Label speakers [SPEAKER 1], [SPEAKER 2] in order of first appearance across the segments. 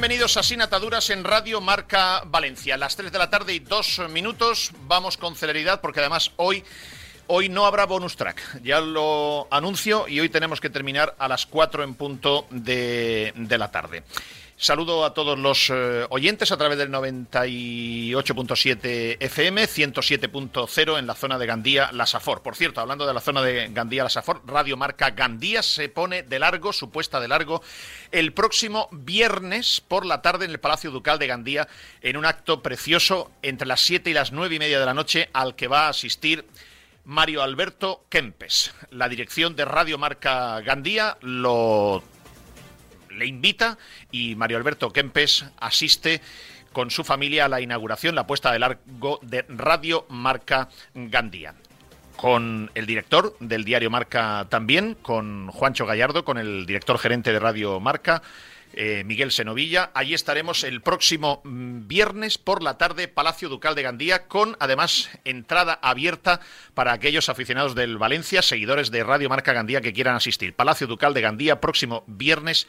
[SPEAKER 1] Bienvenidos a Sin Ataduras en Radio Marca Valencia. Las 3 de la tarde y 2 minutos. Vamos con celeridad porque además hoy, hoy no habrá bonus track. Ya lo anuncio y hoy tenemos que terminar a las 4 en punto de, de la tarde. Saludo a todos los eh, oyentes a través del 98.7 FM, 107.0 en la zona de Gandía, La Safor. Por cierto, hablando de la zona de Gandía, La Safor, Radio Marca Gandía se pone de largo, supuesta de largo, el próximo viernes por la tarde en el Palacio Ducal de Gandía, en un acto precioso entre las 7 y las 9 y media de la noche al que va a asistir Mario Alberto Kempes. La dirección de Radio Marca Gandía lo le invita y Mario Alberto Kempes asiste con su familia a la inauguración, la puesta de largo de Radio Marca Gandía. Con el director del diario Marca también, con Juancho Gallardo, con el director gerente de Radio Marca, eh, Miguel Senovilla. Allí estaremos el próximo mm, viernes por la tarde, Palacio Ducal de Gandía, con además entrada abierta para aquellos aficionados del Valencia, seguidores de Radio Marca Gandía que quieran asistir. Palacio Ducal de Gandía, próximo viernes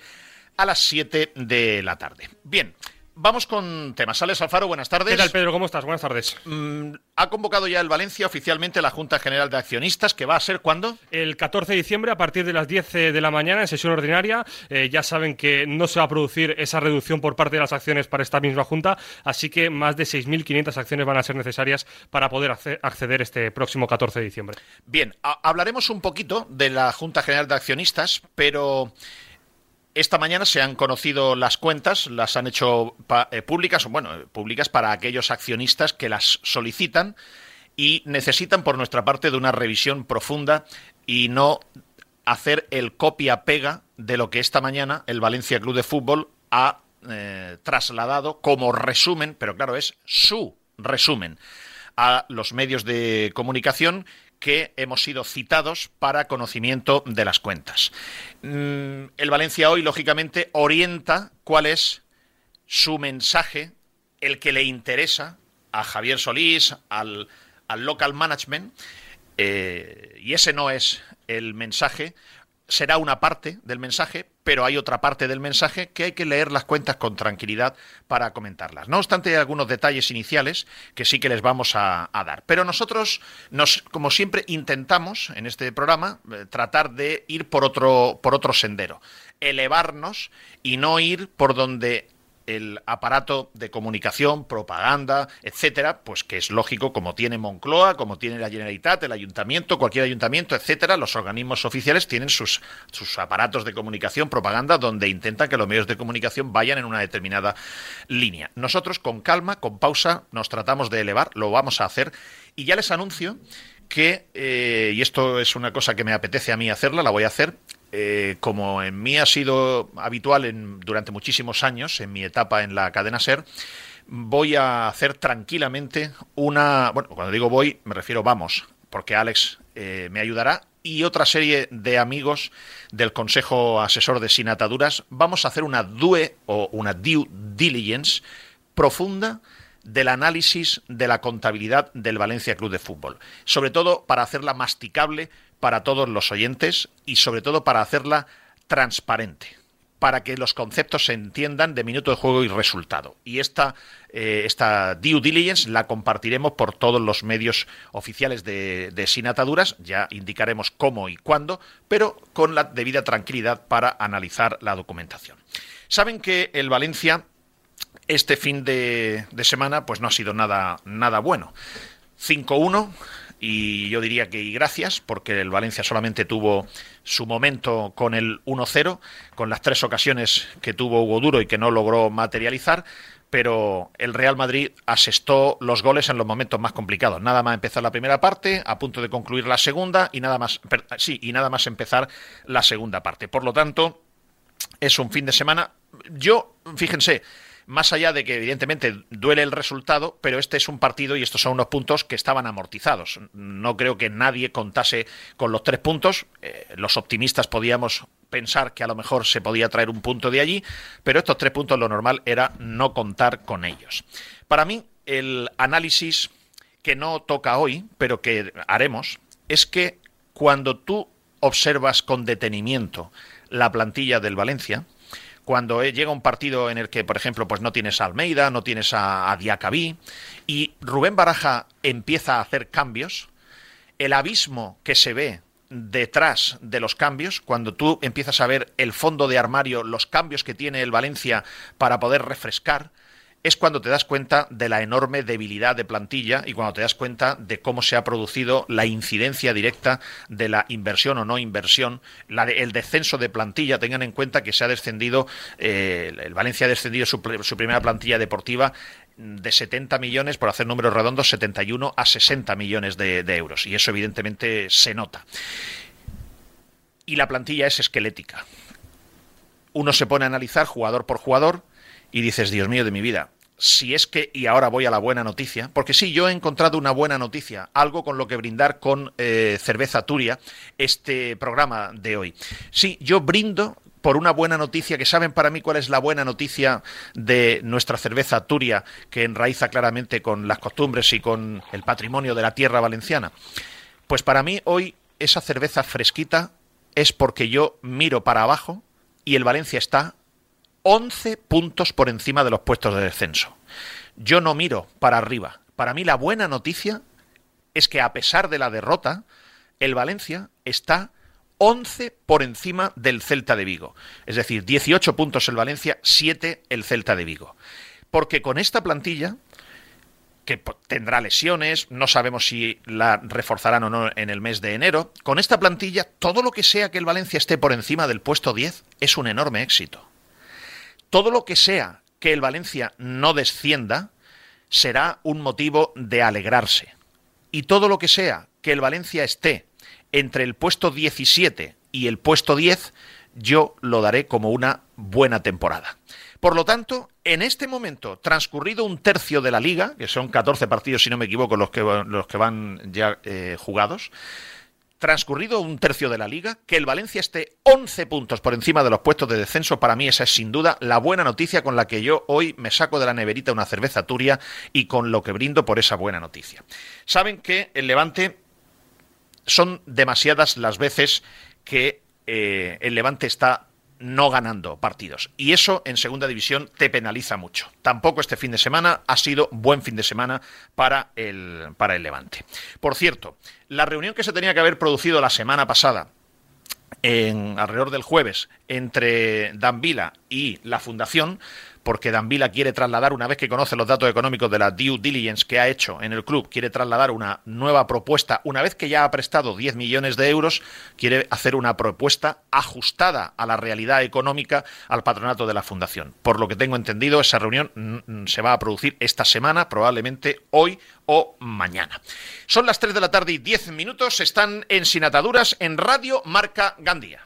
[SPEAKER 1] a las 7 de la tarde. Bien. Vamos con temas. Alex Alfaro, buenas tardes.
[SPEAKER 2] ¿Qué tal, Pedro? ¿Cómo estás? Buenas tardes.
[SPEAKER 1] Mm, ha convocado ya el Valencia oficialmente la Junta General de Accionistas, que va a ser cuándo?
[SPEAKER 2] El 14 de diciembre, a partir de las 10 de la mañana, en sesión ordinaria. Eh, ya saben que no se va a producir esa reducción por parte de las acciones para esta misma Junta, así que más de 6.500 acciones van a ser necesarias para poder acceder este próximo 14 de diciembre.
[SPEAKER 1] Bien, hablaremos un poquito de la Junta General de Accionistas, pero esta mañana se han conocido las cuentas, las han hecho eh, públicas, bueno, públicas para aquellos accionistas que las solicitan y necesitan por nuestra parte de una revisión profunda y no hacer el copia-pega de lo que esta mañana el Valencia Club de Fútbol ha eh, trasladado como resumen, pero claro, es su resumen a los medios de comunicación que hemos sido citados para conocimiento de las cuentas. Mm, el Valencia hoy, lógicamente, orienta cuál es su mensaje, el que le interesa a Javier Solís, al, local management, eh, y ese no es el mensaje, será una parte del mensaje, pero hay otra parte del mensaje que hay que leer las cuentas con tranquilidad para comentarlas. No obstante, hay algunos detalles iniciales que sí que les vamos a, dar. Pero nosotros, nos, como siempre, intentamos en este programa eh, tratar de ir por otro, por otro sendero, elevarnos y no ir por donde el aparato de comunicación, propaganda, etcétera, pues que es lógico, como tiene Moncloa, como tiene la Generalitat, el ayuntamiento, cualquier ayuntamiento, etcétera, los organismos oficiales tienen sus, sus aparatos de comunicación, propaganda, donde intentan que los medios de comunicación vayan en una determinada línea. Nosotros, con calma, con pausa, nos tratamos de elevar, lo vamos a hacer, y ya les anuncio que, eh, y esto es una cosa que me apetece a mí hacerla, la voy a hacer, eh, como en mí ha sido habitual en, durante muchísimos años, en mi etapa en la cadena SER, voy a hacer tranquilamente una... Bueno, cuando digo voy, me refiero vamos, porque Alex eh, me ayudará y otra serie de amigos del Consejo Asesor de Sin Ataduras, vamos a hacer una DUE o una due diligence profunda del análisis de la contabilidad del Valencia Club de Fútbol, sobre todo para hacerla masticable para todos los oyentes y sobre todo para hacerla transparente para que los conceptos se entiendan de minuto de juego y resultado. Y esta, eh, esta due diligence la compartiremos por todos los medios oficiales de, de Sin Ataduras, ya indicaremos cómo y cuándo, pero con la debida tranquilidad para analizar la documentación. Saben que el Valencia este fin de, de semana pues no ha sido nada, nada bueno. 5-1 y yo diría que y gracias, porque el Valencia solamente tuvo su momento con el 1-0, con las tres ocasiones que tuvo Hugo Duro y que no logró materializar, pero el Real Madrid asestó los goles en los momentos más complicados. Nada más empezar la primera parte, a punto de concluir la segunda y nada más, sí, y nada más empezar la segunda parte. Por lo tanto, es un fin de semana. Yo, fíjense, más allá de que evidentemente duele el resultado, pero este es un partido y estos son unos puntos que estaban amortizados. No creo que nadie contase con los tres puntos. Eh, los optimistas podíamos pensar que a lo mejor se podía traer un punto de allí, pero estos tres puntos lo normal era no contar con ellos. Para mí, el análisis que no toca hoy, pero que haremos, es que cuando tú observas con detenimiento la plantilla del Valencia, cuando eh, llega un partido en el que, por ejemplo, pues no tienes a Almeida, no tienes a, a Diacabí, y Rubén Baraja empieza a hacer cambios, el abismo que se ve detrás de los cambios, cuando tú empiezas a ver el fondo de armario, los cambios que tiene el Valencia para poder refrescar, es cuando te das cuenta de la enorme debilidad de plantilla y cuando te das cuenta de cómo se ha producido la incidencia directa de la inversión o no inversión, el descenso de plantilla. Tengan en cuenta que se ha descendido, eh, el Valencia ha descendido su, primera plantilla deportiva de 70 millones, por hacer números redondos, 71 a 60 millones de, de euros. Y eso evidentemente se nota. Y la plantilla es esquelética. Uno se pone a analizar jugador por jugador, y dices, Dios mío de mi vida, si es que, y ahora voy a la buena noticia, porque sí, yo he encontrado una buena noticia, algo con lo que brindar con eh, cerveza Turia este programa de hoy. Sí, yo brindo por una buena noticia, que saben para mí cuál es la buena noticia de nuestra cerveza Turia, que enraiza claramente con las costumbres y con el patrimonio de la tierra valenciana. Pues para mí hoy esa cerveza fresquita es porque yo miro para abajo y el Valencia está 11 puntos por encima de los puestos de descenso. Yo no miro para arriba. Para mí la buena noticia es que a pesar de la derrota, el Valencia está 11 por encima del Celta de Vigo. Es decir, 18 puntos el Valencia, 7 el Celta de Vigo. Porque con esta plantilla, que tendrá lesiones, no sabemos si la reforzarán o no en el mes de enero, con esta plantilla, todo lo que sea que el Valencia esté por encima del puesto 10 es un enorme éxito todo lo que sea que el Valencia no descienda será un motivo de alegrarse. Y todo lo que sea que el Valencia esté entre el puesto 17 y el puesto 10, yo lo daré como una buena temporada. Por lo tanto, en este momento, transcurrido un tercio de la liga, que son 14 partidos, si no me equivoco, los que, los que van ya eh, jugados, transcurrido un tercio de la liga, que el Valencia esté 11 puntos por encima de los puestos de descenso, para mí esa es sin duda la buena noticia con la que yo hoy me saco de la neverita una cerveza turia y con lo que brindo por esa buena noticia. Saben que el Levante son demasiadas las veces que eh, el Levante está no ganando partidos. Y eso en segunda división te penaliza mucho. Tampoco este fin de semana ha sido buen fin de semana para el, para el Levante. Por cierto, la reunión que se tenía que haber producido la semana pasada en alrededor del jueves entre Dan Vila y la Fundación porque Danvila quiere trasladar, una vez que conoce los datos económicos de la due diligence que ha hecho en el club, quiere trasladar una nueva propuesta, una vez que ya ha prestado 10 millones de euros, quiere hacer una propuesta ajustada a la realidad económica al patronato de la fundación. Por lo que tengo entendido, esa reunión mm, mm, se va a producir esta semana, probablemente hoy o mañana. Son las 3 de la tarde y 10 minutos, están en Sinataduras en Radio Marca Gandía.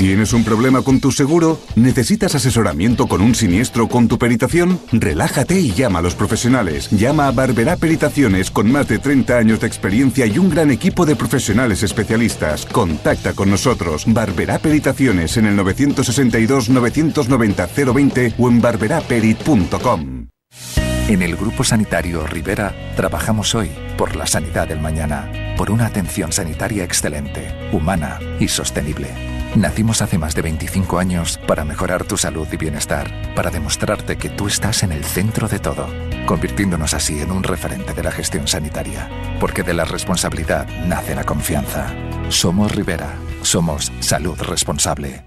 [SPEAKER 3] ¿Tienes un problema con tu seguro? ¿Necesitas asesoramiento con un siniestro con tu peritación? Relájate y llama a los profesionales. Llama a Barberá Peritaciones con más de 30 años de experiencia y un gran equipo de profesionales especialistas. Contacta con nosotros. Barberá Peritaciones en el 962 990 020 o en barberaperit.com.
[SPEAKER 4] En el Grupo Sanitario Rivera trabajamos hoy por la sanidad del mañana, por una atención sanitaria excelente, humana y sostenible. Nacimos hace más de 25 años para mejorar tu salud y bienestar, para demostrarte que tú estás en el centro de todo, convirtiéndonos así en un referente de la gestión sanitaria, porque de la responsabilidad nace la confianza. Somos Rivera, somos Salud Responsable.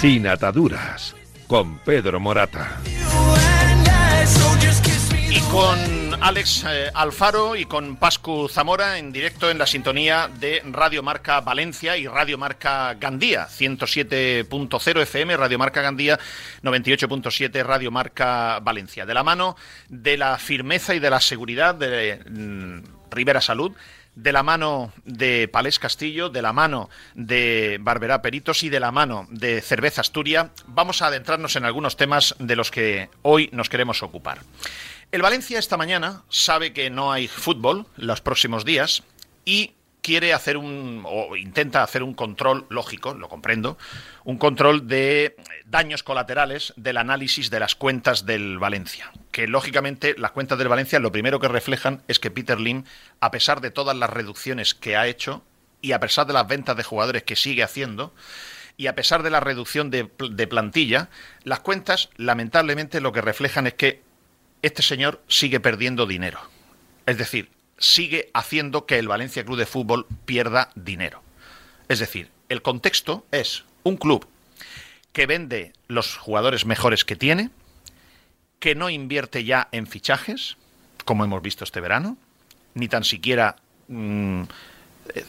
[SPEAKER 5] Sin ataduras con Pedro Morata.
[SPEAKER 1] Y con Alex eh, Alfaro y con Pascu Zamora en directo en la sintonía de Radio Marca Valencia y Radio Marca Gandía, 107.0 FM, Radio Marca Gandía, 98.7 Radio Marca Valencia. De la mano de la firmeza y de la seguridad de mm, Rivera Salud, de la mano de Palés Castillo, de la mano de Barberá Peritos y de la mano de Cerveza Asturia, vamos a adentrarnos en algunos temas de los que hoy nos queremos ocupar. El Valencia esta mañana sabe que no hay fútbol los próximos días y quiere hacer un, o intenta hacer un control lógico, lo comprendo, un control de daños colaterales del análisis de las cuentas del Valencia. Que lógicamente las cuentas del Valencia lo primero que reflejan es que Peter Lim, a pesar de todas las reducciones que ha hecho y a pesar de las ventas de jugadores que sigue haciendo, y a pesar de la reducción de, de plantilla, las cuentas lamentablemente lo que reflejan es que este señor sigue perdiendo dinero. Es decir, sigue haciendo que el Valencia Club de Fútbol pierda dinero. Es decir, el contexto es un club que vende los jugadores mejores que tiene, que no invierte ya en fichajes, como hemos visto este verano, ni tan siquiera mm, eh,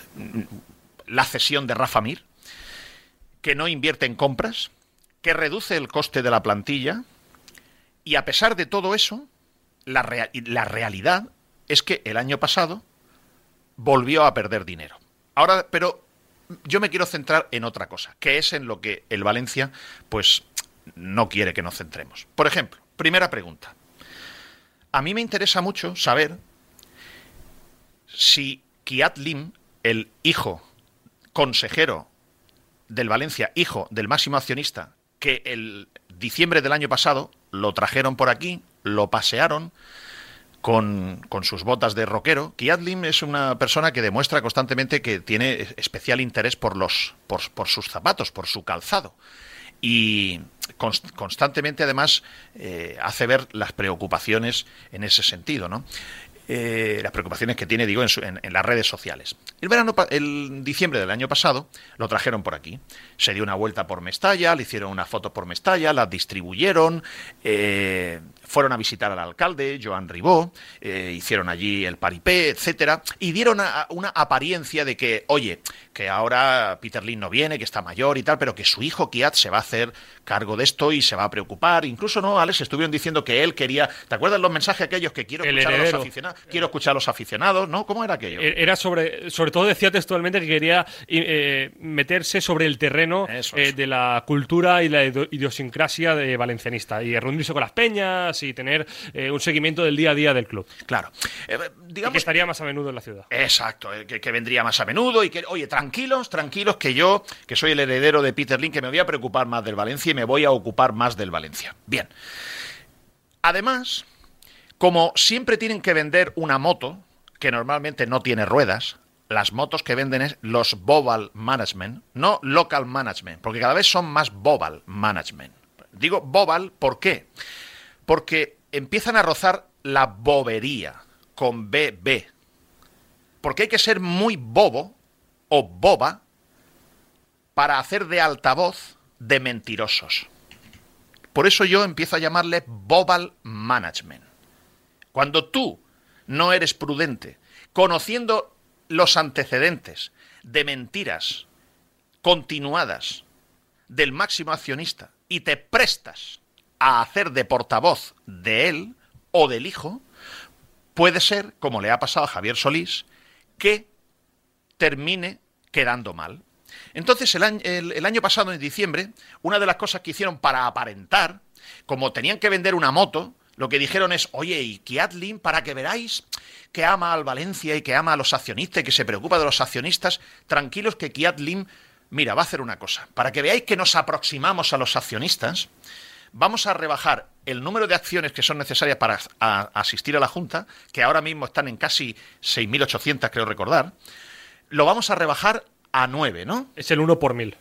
[SPEAKER 1] la cesión de Rafa Mir, que no invierte en compras, que reduce el coste de la plantilla, y a pesar de todo eso, la, la realidad es que el año pasado volvió a perder dinero. Ahora, pero yo me quiero centrar en otra cosa, que es en lo que el Valencia, pues, no quiere que nos centremos. Por ejemplo, primera pregunta. A mí me interesa mucho saber si Kiat Lim, el hijo consejero del Valencia, hijo del máximo accionista, que el diciembre del año pasado lo trajeron por aquí, lo pasearon, con, sus botas de rockero. Kiadlim es una persona que demuestra constantemente que tiene especial interés por, los, por, sus zapatos, por su calzado. Y constantemente, además, eh, hace ver las preocupaciones en ese sentido, ¿no? Eh, las preocupaciones que tiene, digo, en, en, las redes sociales. El verano, el diciembre del año pasado, lo trajeron por aquí. Se dio una vuelta por Mestalla, le hicieron una foto por Mestalla, la distribuyeron, eh, fueron a visitar al alcalde, Joan Ribó, eh, hicieron allí el paripé, etcétera, y dieron una apariencia de que, oye, que ahora Peter Lin no viene, que está mayor y tal, pero que su hijo Kiat se va a hacer cargo de esto y se va a preocupar. Incluso, ¿no, Alex? Estuvieron diciendo que él quería. ¿Te acuerdas los mensajes aquellos que quiero escuchar a los aficionados? Quiero escuchar a los aficionados, ¿no? ¿Cómo era aquello?
[SPEAKER 2] E-, era sobre. Sobre todo decía textualmente que quería eh, meterse sobre el terreno eh, de la cultura y la idiosincrasia de valencianista y reunirse con las peñas y tener eh, un seguimiento del día a día del club.
[SPEAKER 1] Claro.
[SPEAKER 2] digamos, que estaría más a menudo en la ciudad.
[SPEAKER 1] Exacto, que, que vendría más a menudo y que, oye, tranquilos, tranquilos, que yo, que soy el heredero de Peter Lin, que me voy a preocupar más del Valencia y me voy a ocupar más del Valencia. Bien. Además, como siempre tienen que vender una moto, que normalmente no tiene ruedas, las motos que venden es los Bobal Management, no Local Management, porque cada vez son más Bobal Management. Digo Bobal, ¿por qué? Porque empiezan a rozar la bobería con BB. Porque hay que ser muy bobo o boba para hacer de altavoz de mentirosos. Por eso yo empiezo a llamarle Bobal Management. Cuando tú no eres prudente, conociendo los antecedentes de mentiras continuadas del máximo accionista y te prestas a hacer de portavoz de él o del hijo, puede ser, como le ha pasado a Javier Solís, que termine quedando mal. Entonces, el año, pasado, en diciembre, una de las cosas que hicieron para aparentar, como tenían que vender una moto, lo que dijeron es, oye, y Kiatlin, para que veráis que ama al Valencia y que ama a los accionistas y que se preocupa de los accionistas, tranquilos que Kiatlin, mira, va a hacer una cosa. Para que veáis que nos aproximamos a los accionistas, vamos a rebajar el número de acciones que son necesarias para asistir a la Junta, que ahora mismo están en casi 6.800, creo recordar, lo vamos a rebajar a 9, ¿no?
[SPEAKER 2] Es el 1 por mil.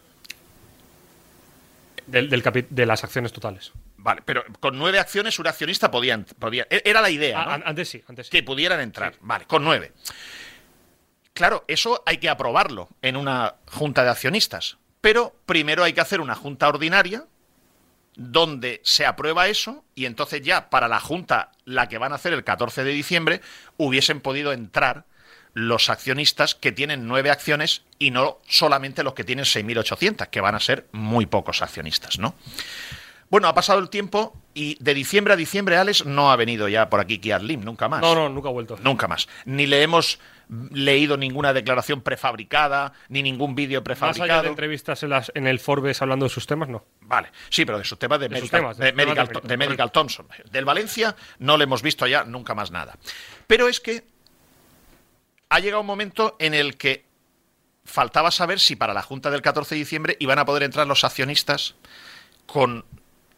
[SPEAKER 2] Del, de las acciones totales.
[SPEAKER 1] Vale, pero con nueve acciones un accionista podía, podía e, era la idea, ¿no?
[SPEAKER 2] antes sí, antes sí.
[SPEAKER 1] Que pudieran entrar. Vale, con nueve. Claro, eso hay que aprobarlo en una junta de accionistas. Pero primero hay que hacer una junta ordinaria donde se aprueba eso y entonces ya para la junta, la que van a hacer el 14 de diciembre, hubiesen podido entrar los accionistas que tienen nueve acciones y no solamente los que tienen 6.800, que van a ser muy pocos accionistas, ¿no? Bueno, ha pasado el tiempo y de diciembre a diciembre, Alex, no ha venido ya por aquí Kiat Lim, nunca más.
[SPEAKER 2] No, no, nunca ha vuelto.
[SPEAKER 1] Nunca más. Ni le hemos leído ninguna declaración prefabricada, ni ningún vídeo prefabricado.
[SPEAKER 2] Más allá de entrevistas en, las, en, el Forbes hablando de sus temas, no.
[SPEAKER 1] Vale, sí, pero de sus temas de, Medical, de, medical, Thompson. Del Valencia no le hemos visto ya nunca más nada. Pero es que ha llegado un momento en el que faltaba saber si para la Junta del 14 de diciembre iban a poder entrar los accionistas con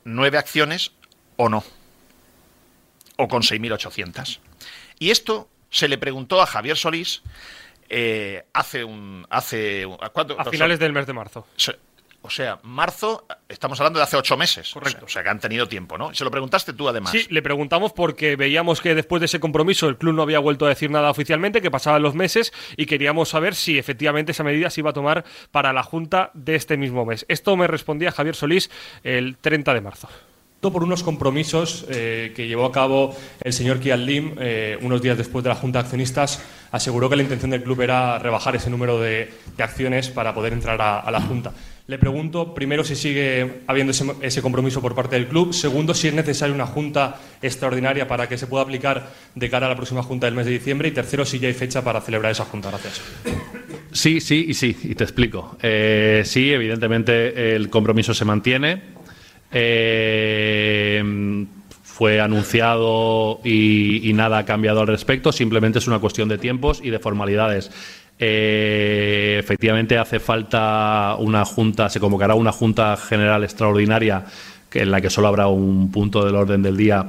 [SPEAKER 1] nueve acciones o no. O con 6.800. Y esto se le preguntó a Javier Solís eh, hace un. Hace,
[SPEAKER 2] A finales del mes de marzo.
[SPEAKER 1] O sea, marzo, estamos hablando de hace ocho meses. Correcto. O sea, que han tenido tiempo, ¿no? Se lo preguntaste tú, además.
[SPEAKER 2] Sí, le preguntamos porque veíamos que después de ese compromiso el club no había vuelto a decir nada oficialmente, que pasaban los meses y queríamos saber si efectivamente esa medida se iba a tomar para la Junta de este mismo mes. Esto me respondía Javier Solís el 30 de marzo
[SPEAKER 6] por unos compromisos eh, que llevó a cabo el señor Kian Lim eh, unos días después de la Junta de Accionistas. Aseguró que la intención del club era rebajar ese número de, acciones para poder entrar a, la Junta. Le pregunto, primero, si sigue habiendo ese, compromiso por parte del club. Segundo, si es necesaria una junta extraordinaria para que se pueda aplicar de cara a la próxima junta del mes de diciembre. Y tercero, si ya hay fecha para celebrar esa junta. Gracias.
[SPEAKER 7] Sí, sí y sí. Y te explico. Eh, sí, evidentemente el compromiso se mantiene. Eh, fue anunciado y, nada ha cambiado al respecto, simplemente es una cuestión de tiempos y de formalidades. Eh, efectivamente hace falta una junta, se convocará una junta general extraordinaria en la que solo habrá un punto del orden del día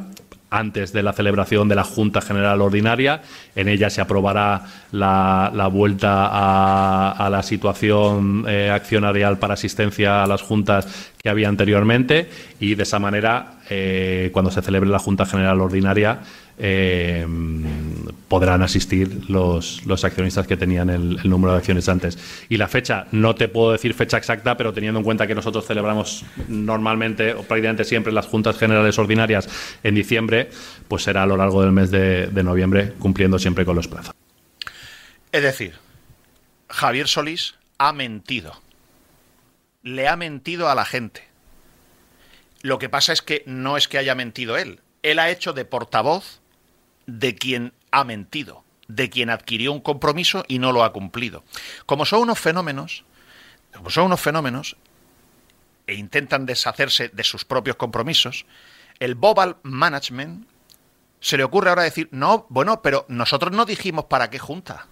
[SPEAKER 7] antes de la celebración de la Junta General Ordinaria. En ella se aprobará la, vuelta a, la situación eh, accionarial para asistencia a las juntas que había anteriormente y de esa manera, eh, cuando se celebre la Junta General Ordinaria, eh, podrán asistir los, los, accionistas que tenían el, número de acciones antes. Y la fecha, no te puedo decir fecha exacta, pero teniendo en cuenta que nosotros celebramos normalmente o prácticamente siempre las juntas generales ordinarias en diciembre, pues será a lo largo del mes de, de noviembre, cumpliendo siempre con los plazos.
[SPEAKER 1] Es decir, Javier Solís ha mentido. Le ha mentido a la gente. Lo que pasa es que no es que haya mentido él. Él ha hecho de portavoz de quien ha mentido, de quien adquirió un compromiso y no lo ha cumplido. Como son unos fenómenos, como son unos fenómenos e intentan deshacerse de sus propios compromisos, el Bobal Management se le ocurre ahora decir, no, bueno, pero nosotros no dijimos para qué junta.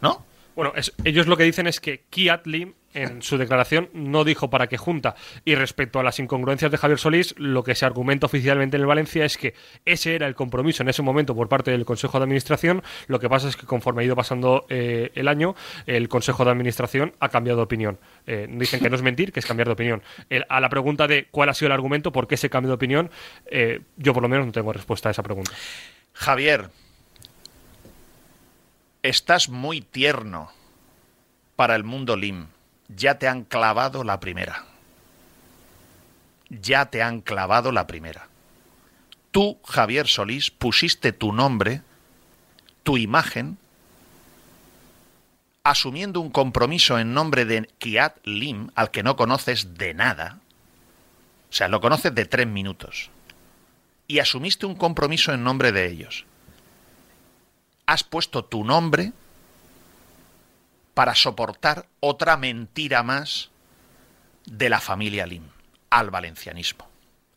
[SPEAKER 1] ¿No?
[SPEAKER 2] Bueno, ellos lo que dicen es que Kiat Lim en su declaración no dijo para qué junta. Y respecto a las incongruencias de Javier Solís, lo que se argumenta oficialmente en el Valencia es que ese era el compromiso en ese momento por parte del Consejo de Administración. Lo que pasa es que conforme ha ido pasando eh, el año, el Consejo de Administración ha cambiado de opinión. Eh, dicen que no es mentir, que es cambiar de opinión. a la pregunta de cuál ha sido el argumento, por qué se cambió de opinión, eh, yo por lo menos no tengo respuesta a esa pregunta.
[SPEAKER 1] Javier, estás muy tierno para el mundo LIM ya te han clavado la primera. Ya te han clavado la primera. Tú, Javier Solís, pusiste tu nombre, tu imagen, asumiendo un compromiso en nombre de Kiat Lim, al que no conoces de nada. O sea, lo conoces de tres minutos. Y asumiste un compromiso en nombre de ellos. Has puesto tu nombre para soportar otra mentira más de la familia Lim al valencianismo,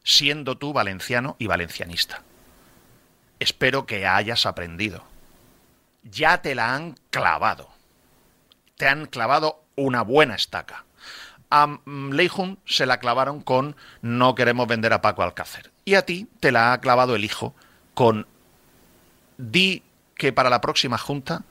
[SPEAKER 1] siendo tú valenciano y valencianista. Espero que hayas aprendido. Ya te la han clavado. Te han clavado una buena estaca. A mm, Leijun se la clavaron con no queremos vender a Paco Alcácer. Y a ti te la ha clavado el hijo con di que para la próxima junta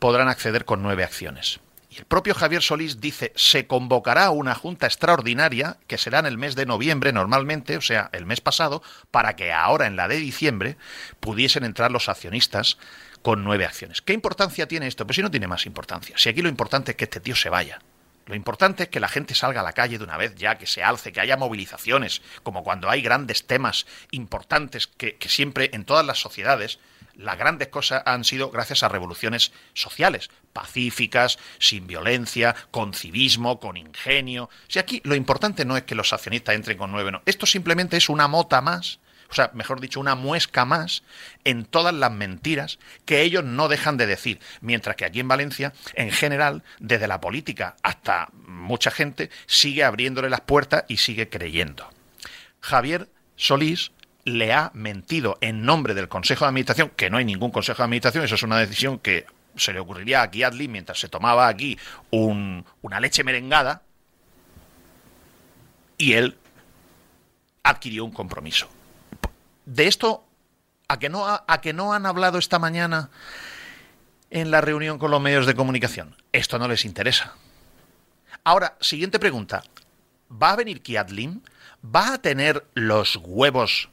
[SPEAKER 1] podrán acceder con nueve acciones. Y el propio Javier Solís dice, se convocará una junta extraordinaria, que será en el mes de noviembre normalmente, o sea, el mes pasado, para que ahora en la de diciembre pudiesen entrar los accionistas con nueve acciones. ¿Qué importancia tiene esto? Pues si no tiene más importancia. Si aquí lo importante es que este tío se vaya. Lo importante es que la gente salga a la calle de una vez ya, que se alce, que haya movilizaciones, como cuando hay grandes temas importantes que, que siempre en todas las sociedades las grandes cosas han sido gracias a revoluciones sociales, pacíficas, sin violencia, con civismo, con ingenio. Si aquí lo importante no es que los accionistas entren con nueve, no. Esto simplemente es una mota más, o sea, mejor dicho, una muesca más en todas las mentiras que ellos no dejan de decir. Mientras que aquí en Valencia, en general, desde la política hasta mucha gente, sigue abriéndole las puertas y sigue creyendo. Javier Solís le ha mentido en nombre del Consejo de Administración, que no hay ningún Consejo de Administración, eso es una decisión que se le ocurriría a Adli mientras se tomaba aquí una leche merengada, y él adquirió un compromiso. De esto, ¿a que, no, a que no han hablado esta mañana en la reunión con los medios de comunicación? Esto no les interesa. Ahora, siguiente pregunta. ¿Va a venir Kiadlim? ¿Va a tener los huevos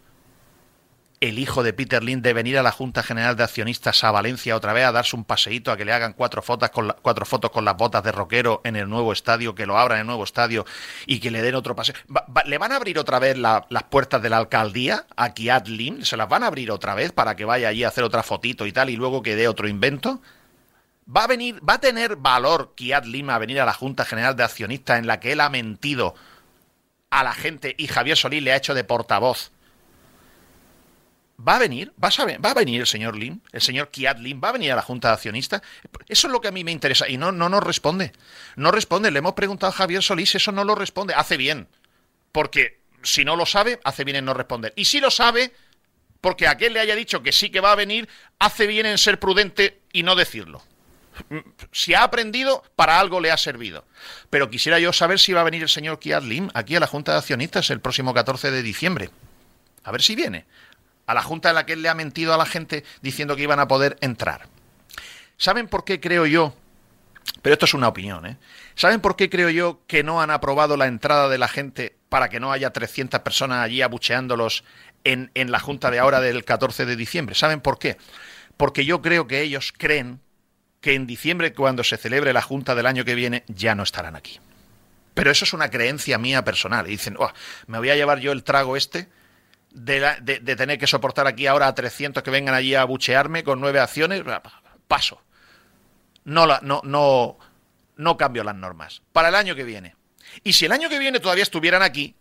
[SPEAKER 1] el hijo de Peter Lind de venir a la Junta General de Accionistas a Valencia otra vez a darse un paseíto, a que le hagan cuatro fotos con, cuatro fotos con las botas de rockero en el nuevo estadio, que lo abran en el nuevo estadio y que le den otro paseo. ¿Le van a abrir otra vez las puertas de la alcaldía a Kiat Lind? ¿Se las van a abrir otra vez para que vaya allí a hacer otra fotito y tal y luego que dé otro invento? ¿Va a venir, va a tener valor Kiat Lim a venir a la Junta General de Accionistas en la que él ha mentido a la gente y Javier Solís le ha hecho de portavoz ¿Va a venir? ¿Va a, ¿Va a venir el señor Lim? ¿El señor Kiat Lim? ¿Va a venir a la Junta de Accionistas? Eso es lo que a mí me interesa. Y no, no nos responde. No responde. Le hemos preguntado a Javier Solís, eso no lo responde. Hace bien. Porque si no lo sabe, hace bien en no responder. Y si lo sabe, porque aquel le haya dicho que sí que va a venir, hace bien en ser prudente y no decirlo. Si ha aprendido, para algo le ha servido. Pero quisiera yo saber si va a venir el señor Kiat Lim aquí a la Junta de Accionistas el próximo 14 de diciembre. A ver si viene a la junta en la que él le ha mentido a la gente diciendo que iban a poder entrar. ¿Saben por qué creo yo? Pero esto es una opinión, ¿eh? ¿Saben por qué creo yo que no han aprobado la entrada de la gente para que no haya 300 personas allí abucheándolos en, en la junta de ahora del 14 de diciembre? ¿Saben por qué? Porque yo creo que ellos creen que en diciembre, cuando se celebre la junta del año que viene, ya no estarán aquí. Pero eso es una creencia mía personal. Y dicen, oh, me voy a llevar yo el trago este de, tener que soportar aquí ahora a 300 que vengan allí a buchearme con nueve acciones, paso. No, la, no, no, no cambio las normas. Para el año que viene. Y si el año que viene todavía estuvieran aquí,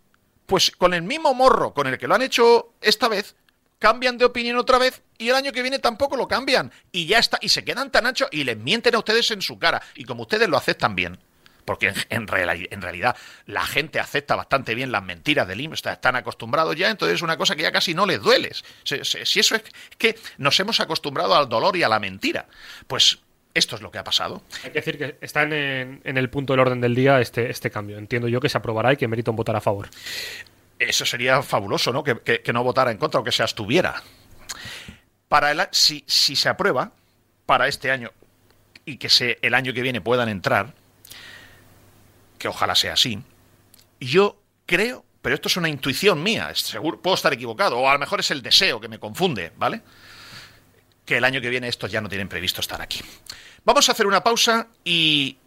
[SPEAKER 1] pues con el mismo morro con el que lo han hecho esta vez, cambian de opinión otra vez y el año que viene tampoco lo cambian. Y ya está. Y se quedan tan anchos y les mienten a ustedes en su cara. Y como ustedes lo aceptan bien porque en, realidad la gente acepta bastante bien las mentiras del IMSS, están acostumbrados ya, entonces es una cosa que ya casi no les duele. Si, eso es que nos hemos acostumbrado al dolor y a la mentira, pues esto es lo que ha pasado.
[SPEAKER 2] Hay que decir que está en, el punto del orden del día este, este cambio. Entiendo yo que se aprobará y que Meriton votará a favor.
[SPEAKER 1] Eso sería fabuloso, ¿no? Que, no votara en contra o que se abstuviera. Para el, si, si se aprueba para este año y que se, el año que viene puedan entrar, que ojalá sea así, yo creo, pero esto es una intuición mía, seguro, puedo estar equivocado, o a lo mejor es el deseo que me confunde, ¿vale? Que el año que viene estos ya no tienen previsto estar aquí. Vamos a hacer una pausa y,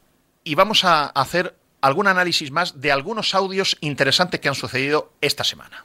[SPEAKER 1] y vamos a hacer algún análisis más de algunos audios interesantes que han sucedido esta semana.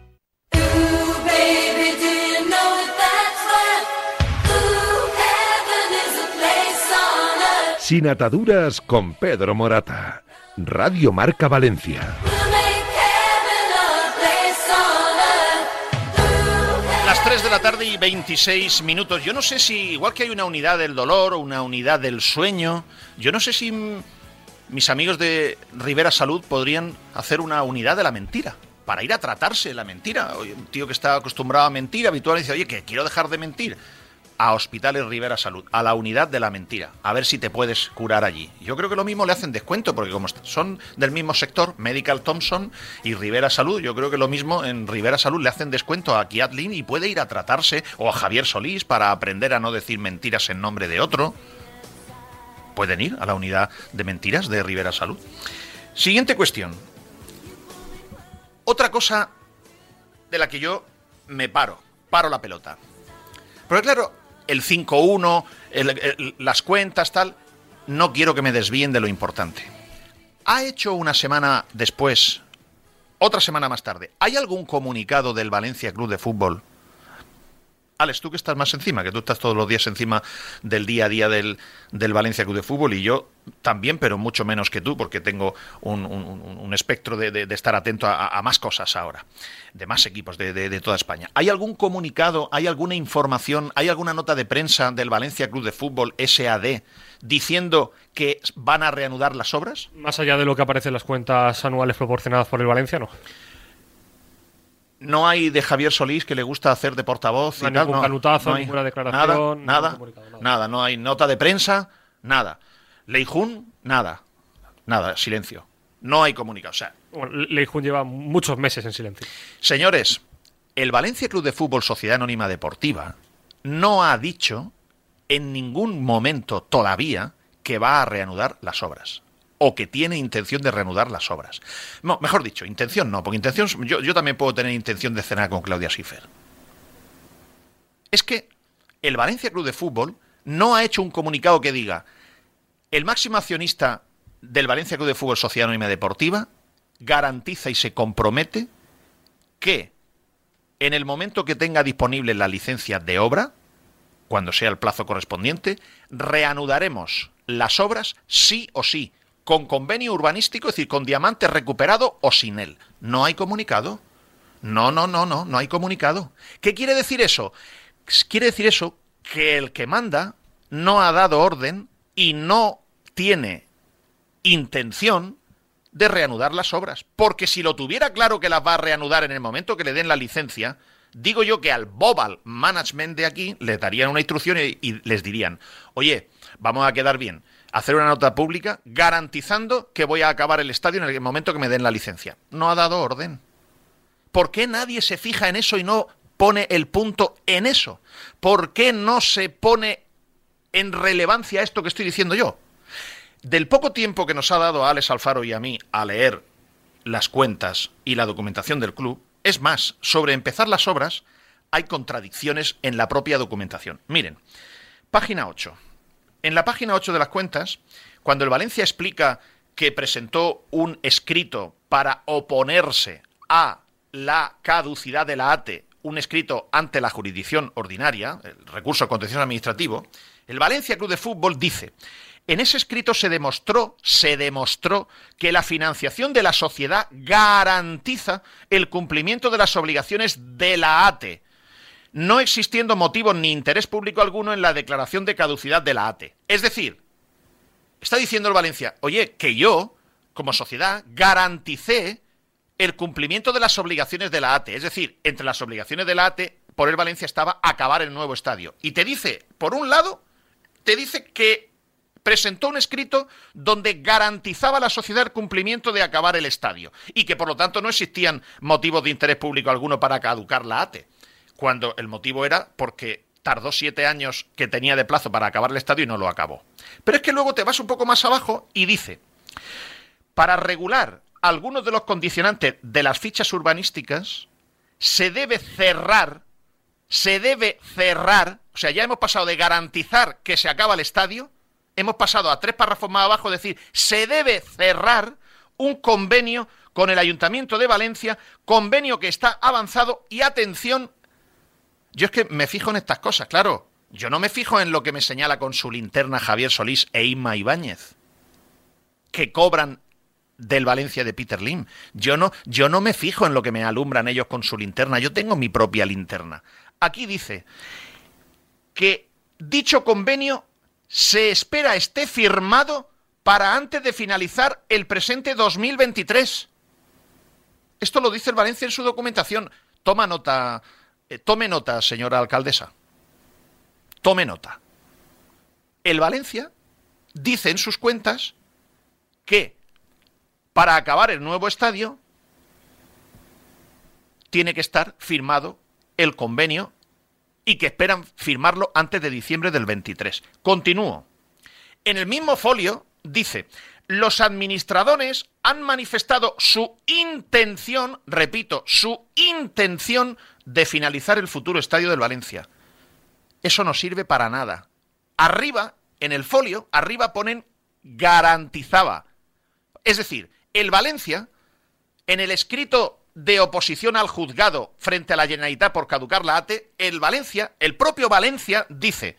[SPEAKER 5] Sin ataduras con Pedro Morata. Radio Marca Valencia.
[SPEAKER 1] Las 3 de la tarde y 26 minutos. Yo no sé si, igual que hay una unidad del dolor o una unidad del sueño, yo no sé si mis amigos de Rivera Salud podrían hacer una unidad de la mentira para ir a tratarse la mentira. Un tío que está acostumbrado a mentir habitualmente dice, oye, que quiero dejar de mentir a Hospitales Rivera Salud, a la unidad de la mentira, a ver si te puedes curar allí. Yo creo que lo mismo le hacen descuento, porque como son del mismo sector, Medical Thompson y Rivera Salud, yo creo que lo mismo en Rivera Salud le hacen descuento a Kiatlin y puede ir a tratarse, o a Javier Solís para aprender a no decir mentiras en nombre de otro. Pueden ir a la unidad de mentiras de Rivera Salud. Siguiente cuestión. Otra cosa de la que yo me paro, paro la pelota. Porque claro, el 5-1, las cuentas, tal, no quiero que me desvíen de lo importante. Ha hecho una semana después, otra semana más tarde, ¿hay algún comunicado del Valencia Club de Fútbol? Alex, tú que estás más encima, que tú estás todos los días encima del día a día del, Valencia Club de Fútbol y yo también, pero mucho menos que tú, porque tengo un, espectro de, estar atento a, más cosas ahora, de más equipos de, toda España. ¿Hay algún comunicado, hay alguna información, hay alguna nota de prensa del Valencia Club de Fútbol SAD diciendo que van a reanudar las obras?
[SPEAKER 2] Más allá de lo que aparece en las cuentas anuales proporcionadas por el Valencia, no.
[SPEAKER 1] No hay de Javier Solís que le gusta hacer de portavoz
[SPEAKER 2] y tal. no,
[SPEAKER 1] no
[SPEAKER 2] ninguna declaración.
[SPEAKER 1] Nada, nada, nada, No hay nota de prensa, nada. Leijun, nada. Nada, silencio. No hay comunicado. O sea,
[SPEAKER 2] Leijun lleva muchos meses en silencio.
[SPEAKER 1] Señores, el Valencia Club de Fútbol Sociedad Anónima Deportiva no ha dicho en ningún momento todavía que va a reanudar las obras o que tiene intención de reanudar las obras. No, mejor dicho, intención no, porque intención yo, yo también puedo tener intención de cenar con Claudia Schiffer. Es que el Valencia Club de Fútbol no ha hecho un comunicado que diga el máximo accionista del Valencia Club de Fútbol Sociedad Anónima Deportiva garantiza y se compromete que en el momento que tenga disponible la licencia de obra, cuando sea el plazo correspondiente, reanudaremos las obras sí o sí, con convenio urbanístico, es decir, con diamante recuperado o sin él. No hay comunicado. No, no, no, no, no hay comunicado. ¿Qué quiere decir eso? Quiere decir eso que el que manda no ha dado orden y no tiene intención de reanudar las obras. Porque si lo tuviera claro que las va a reanudar en el momento que le den la licencia, digo yo que al Bobal Management de aquí les darían una instrucción y, y les dirían, oye, vamos a quedar bien hacer una nota pública garantizando que voy a acabar el estadio en el momento que me den la licencia. No ha dado orden. ¿Por qué nadie se fija en eso y no pone el punto en eso? ¿Por qué no se pone en relevancia esto que estoy diciendo yo? Del poco tiempo que nos ha dado a Alex Alfaro y a mí a leer las cuentas y la documentación del club, es más, sobre empezar las obras hay contradicciones en la propia documentación. Miren, página 8 en la página 8 de las cuentas, cuando el Valencia explica que presentó un escrito para oponerse a la caducidad de la ATE, un escrito ante la jurisdicción ordinaria, el recurso contencioso administrativo, el Valencia Club de Fútbol dice, en ese escrito se demostró, se demostró que la financiación de la sociedad garantiza el cumplimiento de las obligaciones de la ATE, no existiendo motivo ni interés público alguno en la declaración de caducidad de la ATE. Es decir, está diciendo el Valencia, oye, que yo, como sociedad, garanticé el cumplimiento de las obligaciones de la ATE. Es decir, entre las obligaciones de la ATE, por el Valencia estaba acabar el nuevo estadio. Y te dice, por un lado, te dice que presentó un escrito donde garantizaba a la sociedad el cumplimiento de acabar el estadio y que por lo tanto no existían motivos de interés público alguno para caducar la ATE cuando el motivo era porque tardó siete años que tenía de plazo para acabar el estadio y no lo acabó. Pero es que luego te vas un poco más abajo y dice, para regular algunos de los condicionantes de las fichas urbanísticas, se debe cerrar, se debe cerrar, o sea, ya hemos pasado de garantizar que se acaba el estadio, hemos pasado a tres párrafos más abajo, decir, se debe cerrar un convenio con el Ayuntamiento de Valencia, convenio que está avanzado y atención, yo es que me fijo en estas cosas, claro. Yo no me fijo en lo que me señala con su linterna Javier Solís e Inma Ibáñez, que cobran del Valencia de Peter Lim. Yo no, yo no me fijo en lo que me alumbran ellos con su linterna, yo tengo mi propia linterna. aquí dice que dicho convenio se espera esté firmado para antes de finalizar el presente 2023. Esto lo dice el Valencia en su documentación. Toma nota, eh, tome nota, señora alcaldesa. Tome nota. El Valencia dice en sus cuentas que para acabar el nuevo estadio tiene que estar firmado el convenio y que esperan firmarlo antes de diciembre del 23. Continúo. En el mismo folio dice, los administradores han manifestado su intención, repito, su intención de finalizar el futuro estadio del Valencia. Eso no sirve para nada. Arriba, en el folio, arriba ponen garantizaba. Es decir, el Valencia, en el escrito de oposición al juzgado frente a la Generalitat por caducar la ATE, el Valencia, el propio Valencia dice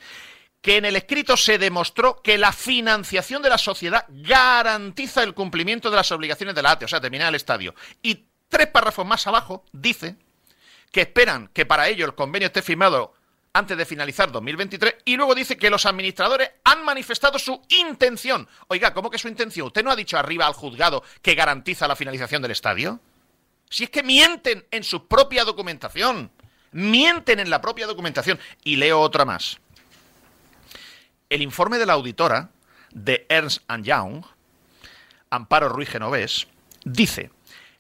[SPEAKER 1] que en el escrito se demostró que la financiación de la sociedad garantiza el cumplimiento de las obligaciones de la ATE, o sea, terminar el estadio. Y tres párrafos más abajo dice que esperan que para ello el convenio esté firmado antes de finalizar 2023 y luego dice que los administradores han manifestado su intención. Oiga, ¿cómo que su intención? ¿Usted no ha dicho arriba al juzgado que garantiza la finalización del estadio? Si es que mienten en su propia documentación. Mienten en la propia documentación. Y leo otra más. El informe de la auditora de Ernst Young, Amparo Ruiz Genovés, dice,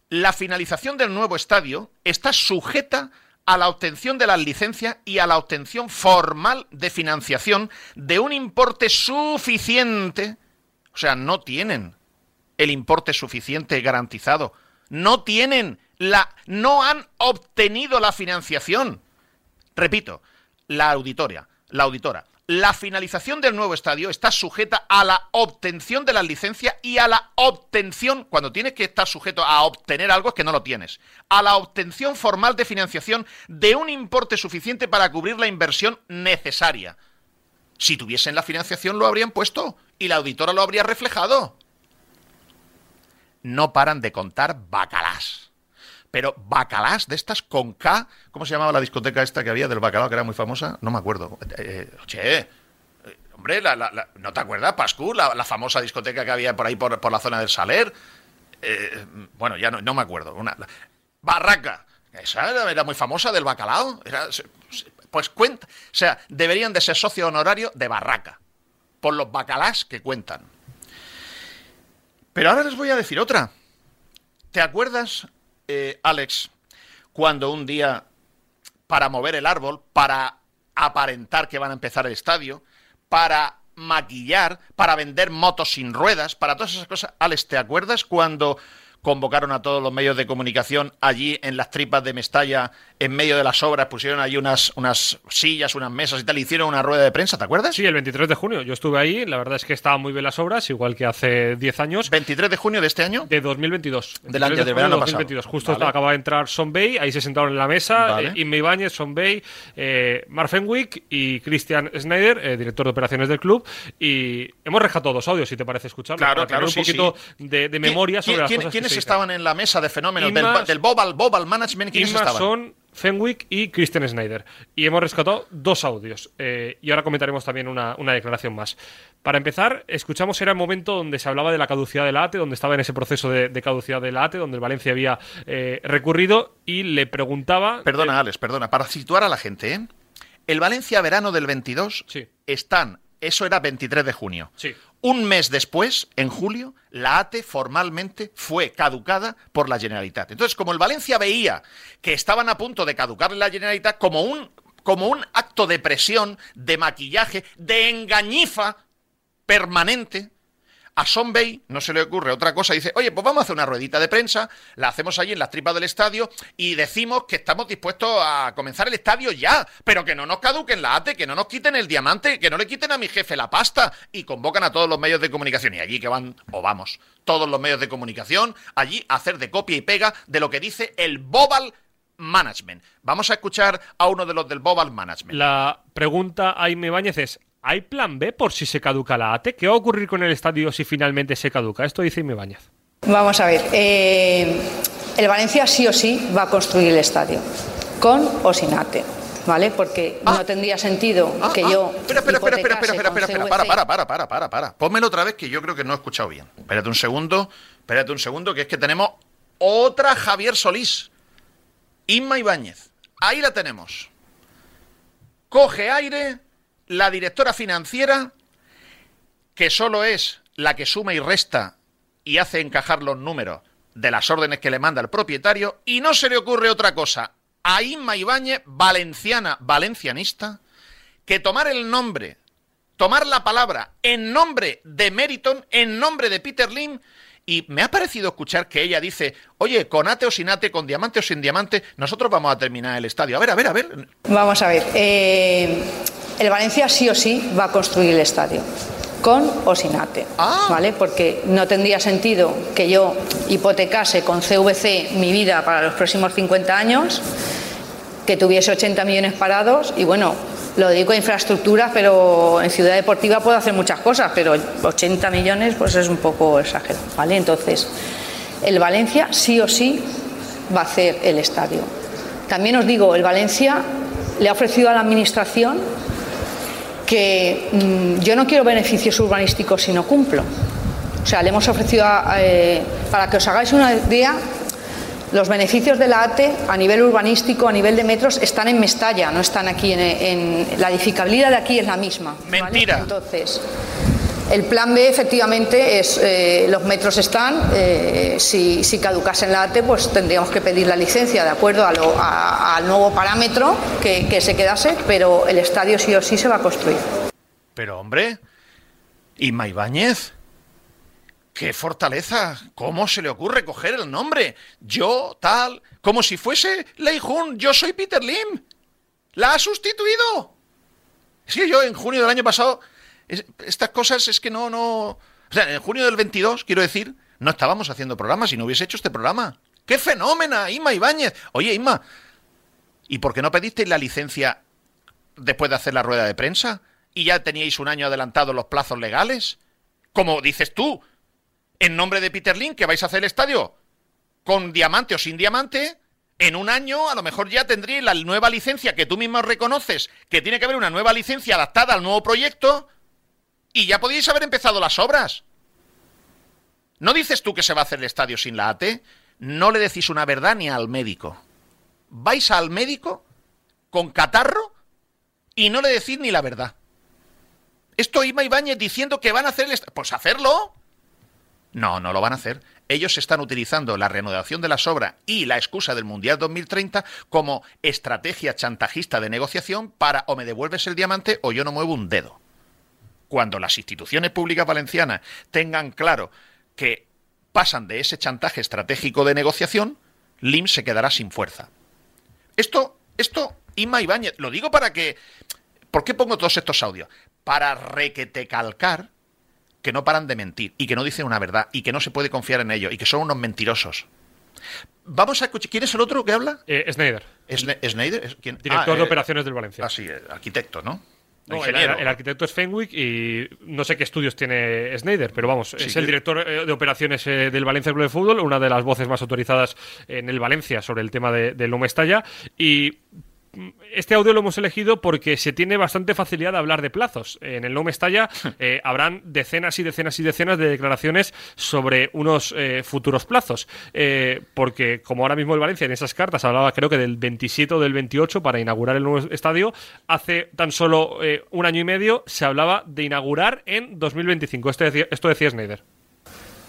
[SPEAKER 1] la finalización del nuevo estadio está sujeta a la obtención de las licencias y a la obtención formal de financiación de un importe suficiente, o sea, no tienen el importe suficiente garantizado, no tienen la no han obtenido la financiación. Repito, la auditoria, la auditora la finalización del nuevo estadio está sujeta a la obtención de la licencia y a la obtención, cuando tienes que estar sujeto a obtener algo es que no lo tienes, a la obtención formal de financiación de un importe suficiente para cubrir la inversión necesaria. Si tuviesen la financiación lo habrían puesto y la auditora lo habría reflejado. No paran de contar bacalás pero bacalás de estas con K. ¿Cómo se llamaba la discoteca esta que había del bacalao que era muy famosa? No me acuerdo. Eh, eh che, eh, hombre, ¿no te acuerdas, Pascu? La, famosa discoteca que había por ahí, por, la zona del Saler. Eh, bueno, ya no, me acuerdo. Una, Barraca. Esa era, muy famosa del bacalao. pues cuenta. O sea, deberían de ser socio honorario de Barraca. Por los bacalás que cuentan. Pero ahora les voy a decir otra. ¿Te acuerdas eh, Alex, cuando un día, para mover el árbol, para aparentar que van a empezar el estadio, para maquillar, para vender motos sin ruedas, para todas esas cosas. Alex, ¿te acuerdas cuando convocaron a todos los medios de comunicación allí en las tripas de Mestalla, en medio de las obras, pusieron allí unas, unas sillas, unas mesas y tal, hicieron una rueda de prensa, ¿te acuerdas?
[SPEAKER 2] Sí, el 23 de junio. Yo estuve ahí, la verdad es que estaban muy bien las obras, igual que hace 10 años.
[SPEAKER 1] ¿23 de junio de este año?
[SPEAKER 2] De 2022.
[SPEAKER 1] Del año de, verano
[SPEAKER 2] 2022. Justo acaba de entrar Son Bay, ahí se sentaron en la mesa, vale. eh, Son Bay, eh, Mark Fenwick y Christian Schneider, eh, director de operaciones del club, y hemos rescatado dos audios, si te parece escucharlo.
[SPEAKER 1] Claro, claro,
[SPEAKER 2] un poquito De, memoria sobre las cosas
[SPEAKER 1] estaban en la mesa de fenómenos del, del Bobal, Management? ¿Quiénes estaban?
[SPEAKER 2] son Fenwick y Christian Snyder. Y hemos rescatado dos audios. Eh, y ahora comentaremos también una, declaración más. Para empezar, escuchamos, era el momento donde se hablaba de la caducidad del ATE, donde estaba en ese proceso de, caducidad del ATE, donde el Valencia había eh, recurrido y le preguntaba...
[SPEAKER 1] Perdona, Alex, perdona. Para situar a la gente, ¿eh? El Valencia verano del 22 están eso era 23 de junio.
[SPEAKER 2] Sí.
[SPEAKER 1] Un mes después, en julio, la ATE formalmente fue caducada por la Generalitat. Entonces, como el Valencia veía que estaban a punto de caducarle la Generalitat como un, como un acto de presión, de maquillaje, de engañifa permanente, a Son no se le ocurre otra cosa. Dice, oye, pues vamos a hacer una ruedita de prensa, la hacemos allí en las tripas del estadio y decimos que estamos dispuestos a comenzar el estadio ya, pero que no nos caduquen la ATE, que no nos quiten el diamante, que no le quiten a mi jefe la pasta. Y convocan a todos los medios de comunicación. Y allí que van, o vamos, todos los medios de comunicación, allí a hacer de copia y pega de lo que dice el Bobal Management. Vamos a escuchar a uno de los del Bobal Management.
[SPEAKER 2] La pregunta a Aime Báñez es, ¿Hay plan B por si se caduca la ATE? ¿Qué va a ocurrir con el estadio si finalmente se caduca? Esto dice Ibáñez.
[SPEAKER 8] Vamos a ver. Eh, el Valencia sí o sí va a construir el estadio, con o sin ATE. ¿vale? Porque no
[SPEAKER 1] Ah.
[SPEAKER 8] tendría sentido
[SPEAKER 1] Ah,
[SPEAKER 8] que
[SPEAKER 1] ah,
[SPEAKER 8] yo.
[SPEAKER 1] Espera, espera, espera, espera, espera, espera, espera,
[SPEAKER 8] CVC.
[SPEAKER 1] para, para, para, para, para, para. Pónmelo otra vez que yo creo que no he escuchado bien. Espérate un segundo, espérate un segundo, que es que tenemos otra Javier Solís. Inma Ibáñez. Ahí la tenemos. Coge aire la directora financiera, que solo es la que suma y resta y hace encajar los números de las órdenes que le manda el propietario, y no se le ocurre otra cosa a Inma Ibáñez, valenciana, valencianista, que tomar el nombre, tomar la palabra en nombre de Meriton, en nombre de Peter Lim, y me ha parecido escuchar que ella dice, oye, con ate o sin ate, con diamante o sin diamante, nosotros vamos a terminar el estadio. A ver, a ver, a ver.
[SPEAKER 8] Vamos a ver. eh, el Valencia sí o sí va a construir el estadio. Con o sin ATE.
[SPEAKER 1] Ah.
[SPEAKER 8] ¿Vale? Porque no tendría sentido que yo hipotecase con CVC mi vida para los próximos 50 años, que tuviese 80 millones parados y bueno, lo dedico a infraestructuras, pero en Ciudad Deportiva puedo hacer muchas cosas, pero 80 millones pues es un poco exagerado. ¿Vale? Entonces, el Valencia sí o sí va a hacer el estadio. También os digo, el Valencia le ha ofrecido a la Administración que mm, yo no quiero beneficios urbanísticos si no cumplo. O sea, le hemos ofrecido, a- eh, para que os hagáis una idea, los beneficios de la ATE a nivel urbanístico, a nivel de metros, están en Mestalla, no están aquí en, en- la edificabilidad de aquí es la misma. ¿vale?
[SPEAKER 1] Mentira.
[SPEAKER 8] Entonces, el plan B efectivamente es eh, los metros están, eh, si, si caducasen la ATE, pues tendríamos que pedir la licencia de acuerdo al nuevo parámetro que, se quedase, pero el estadio sí o sí se va a construir.
[SPEAKER 1] Pero hombre, Inma Ibáñez, qué fortaleza, ¿cómo se le ocurre coger el nombre? Yo, tal, como si fuese Lei Jun, yo soy Peter Lim. La ha sustituido. Es que yo en junio del año pasado, es- estas cosas es que no, no... O sea, en junio del 22, quiero decir, no estábamos haciendo programas y no hubiese hecho este programa. ¡Qué fenómena, Inma Ibáñez! Oye, Inma, ¿y por qué no pedisteis la licencia después de hacer la rueda de prensa? ¿Y ya teníais un año adelantado los plazos legales? Como dices tú, en nombre de Peter Lin, que vais a hacer el estadio con diamante o sin diamante, en un año a lo mejor ya tendríais la nueva licencia que tú mismo reconoces, que tiene que haber una nueva licencia adaptada al nuevo proyecto, y ya podíais haber empezado las obras. ¿No dices tú que se va a hacer el estadio sin la AT? No le decís una verdad ni al médico. Vais al médico con catarro y no le decís ni la verdad. Esto Ima Ibáñez diciendo que van a hacer el... est- Pues hacerlo. No, no lo van a hacer. Ellos están utilizando la reanudación de las obras y la excusa del Mundial 2030 como estrategia chantajista de negociación para o me devuelves el diamante o yo no muevo un dedo. Cuando las instituciones públicas valencianas tengan claro que pasan de ese chantaje estratégico de negociación, LIM se quedará sin fuerza. Esto, esto, Inma Ibáñez, lo digo para que. ¿Por qué pongo todos estos audios? Para requete calcar que no paran de mentir y que no dicen una verdad y que no se puede confiar en ellos y que son unos mentirosos. Vamos a escuchar. ¿Quién es el otro que habla?
[SPEAKER 2] Eh, Snyder,
[SPEAKER 1] ¿Sne- ¿Snyder? ¿Es- quién?
[SPEAKER 2] director
[SPEAKER 1] Ah,
[SPEAKER 2] de
[SPEAKER 1] eh,
[SPEAKER 2] operaciones del Valencia.
[SPEAKER 1] Ah, sí, eh, arquitecto, ¿no?
[SPEAKER 2] No, el, arquitecto es Fenwick y no sé qué estudios tiene Snyder, pero vamos, es el director eh, de operaciones eh, del Valencia Club de Fútbol, una de las voces más autorizadas en el Valencia sobre el tema de, del no Mestalla. Y este audio lo hemos elegido porque se tiene bastante facilidad de hablar de plazos. En el no Mestalla eh, habrán decenas y decenas y decenas de declaraciones sobre unos eh, futuros plazos. Eh, porque como ahora mismo el Valencia en esas cartas hablaba creo que del 27 o del 28 para inaugurar el nuevo estadio, hace tan solo eh, un año y medio se hablaba de inaugurar en 2025. Esto decía, esto decía Snyder.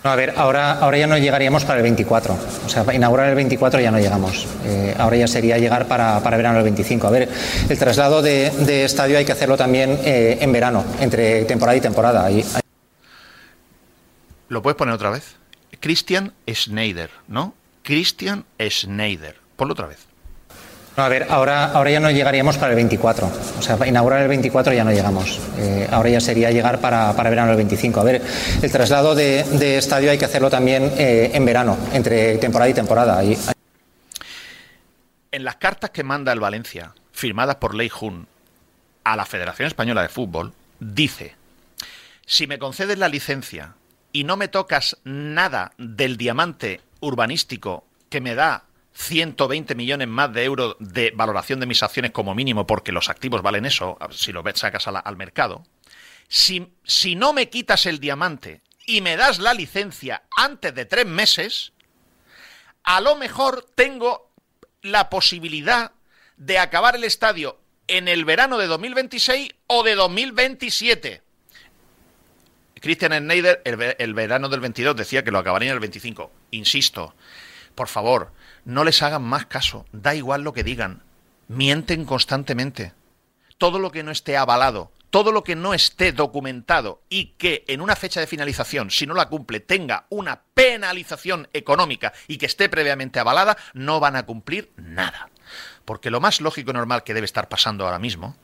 [SPEAKER 9] No, a ver, ahora, ahora ya no llegaríamos para el 24. O sea, inaugurar el 24 ya no llegamos. Eh, ahora ya sería llegar para, para verano del 25. A ver, el traslado de, de estadio hay que hacerlo también eh, en verano, entre temporada y temporada. Ahí-
[SPEAKER 1] ¿Lo puedes poner otra vez? Christian Schneider, ¿no? Christian Schneider. Ponlo otra vez.
[SPEAKER 9] No, a ver, ahora, ya no llegaríamos para el 24. O sea, para inaugurar el 24 ya no llegamos. Eh, ahora ya sería llegar para, para verano del 25. A ver, el traslado de, estadio hay que hacerlo también eh, en verano, entre temporada y temporada.
[SPEAKER 1] En las cartas que manda el Valencia, firmadas por Lei Jun a la Federación Española de Fútbol, dice: si me concedes la licencia y no me tocas nada del diamante urbanístico que me da 120 millones más de euros de valoración de mis acciones como mínimo, porque los activos valen eso, si lo sacas al mercado, si, si no me quitas el diamante y me das la licencia antes de tres meses, a lo mejor tengo la posibilidad de acabar el estadio en el verano de 2026 o de 2027. Christian Schneider el, verano del 22 decía que lo acabaría en el 25. Insisto, por favor, no les hagan más caso. Da igual lo que digan. Mienten constantemente. Todo lo que no esté avalado, todo lo que no esté documentado y que en una fecha de finalización, si no la cumple, tenga una penalización económica y que esté previamente avalada, no van a cumplir nada. Porque lo más lógico y normal que debe estar pasando ahora mismo,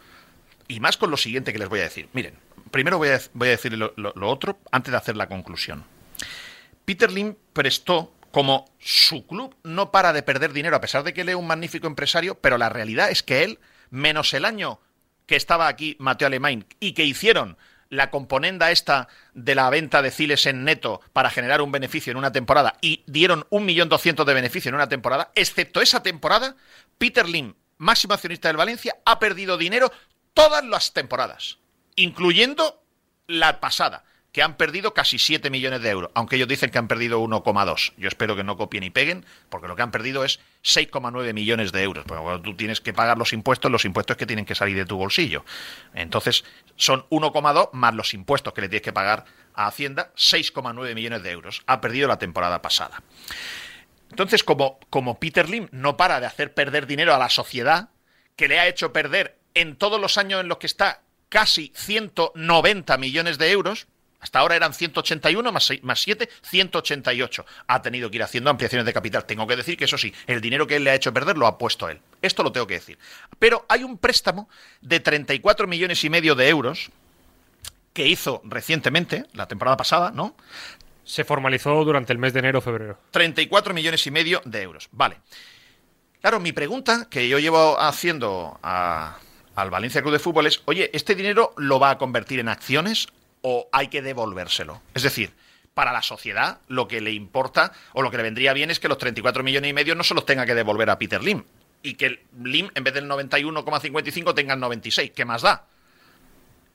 [SPEAKER 1] y más con lo siguiente que les voy a decir, miren, primero voy a, decir lo, lo, otro antes de hacer la conclusión. Peter Lim prestó como su club no para de perder dinero, a pesar de que él es un magnífico empresario, pero la realidad es que él, menos el año que estaba aquí Mateo Alemán y que hicieron la componenda esta de la venta de Ciles en neto para generar un beneficio en una temporada y dieron un millón doscientos de beneficio en una temporada, excepto esa temporada, Peter Lim, máximo accionista del Valencia, ha perdido dinero todas las temporadas, incluyendo la pasada que han perdido casi 7 millones de euros, aunque ellos dicen que han perdido 1,2. Yo espero que no copien y peguen, porque lo que han perdido es 6,9 millones de euros. Porque cuando tú tienes que pagar los impuestos, los impuestos que tienen que salir de tu bolsillo. Entonces, son 1,2 más los impuestos que le tienes que pagar a Hacienda, 6,9 millones de euros. Ha perdido la temporada pasada. Entonces, como, como Peter Lim no para de hacer perder dinero a la sociedad, que le ha hecho perder en todos los años en los que está casi 190 millones de euros, hasta ahora eran 181 más, 6, más 7, 188. Ha tenido que ir haciendo ampliaciones de capital. Tengo que decir que eso sí, el dinero que él le ha hecho perder lo ha puesto él. Esto lo tengo que decir. Pero hay un préstamo de 34 millones y medio de euros que hizo recientemente, la temporada pasada, ¿no?
[SPEAKER 2] Se formalizó durante el mes de enero-febrero.
[SPEAKER 1] 34 millones y medio de euros. Vale. Claro, mi pregunta que yo llevo haciendo a, al Valencia Club de Fútbol es, oye, ¿este dinero lo va a convertir en acciones o hay que devolvérselo. Es decir, para la sociedad lo que le importa o lo que le vendría bien es que los 34 millones y medio no se los tenga que devolver a Peter Lim y que Lim en vez del 91,55 tenga el 96. ¿Qué más da?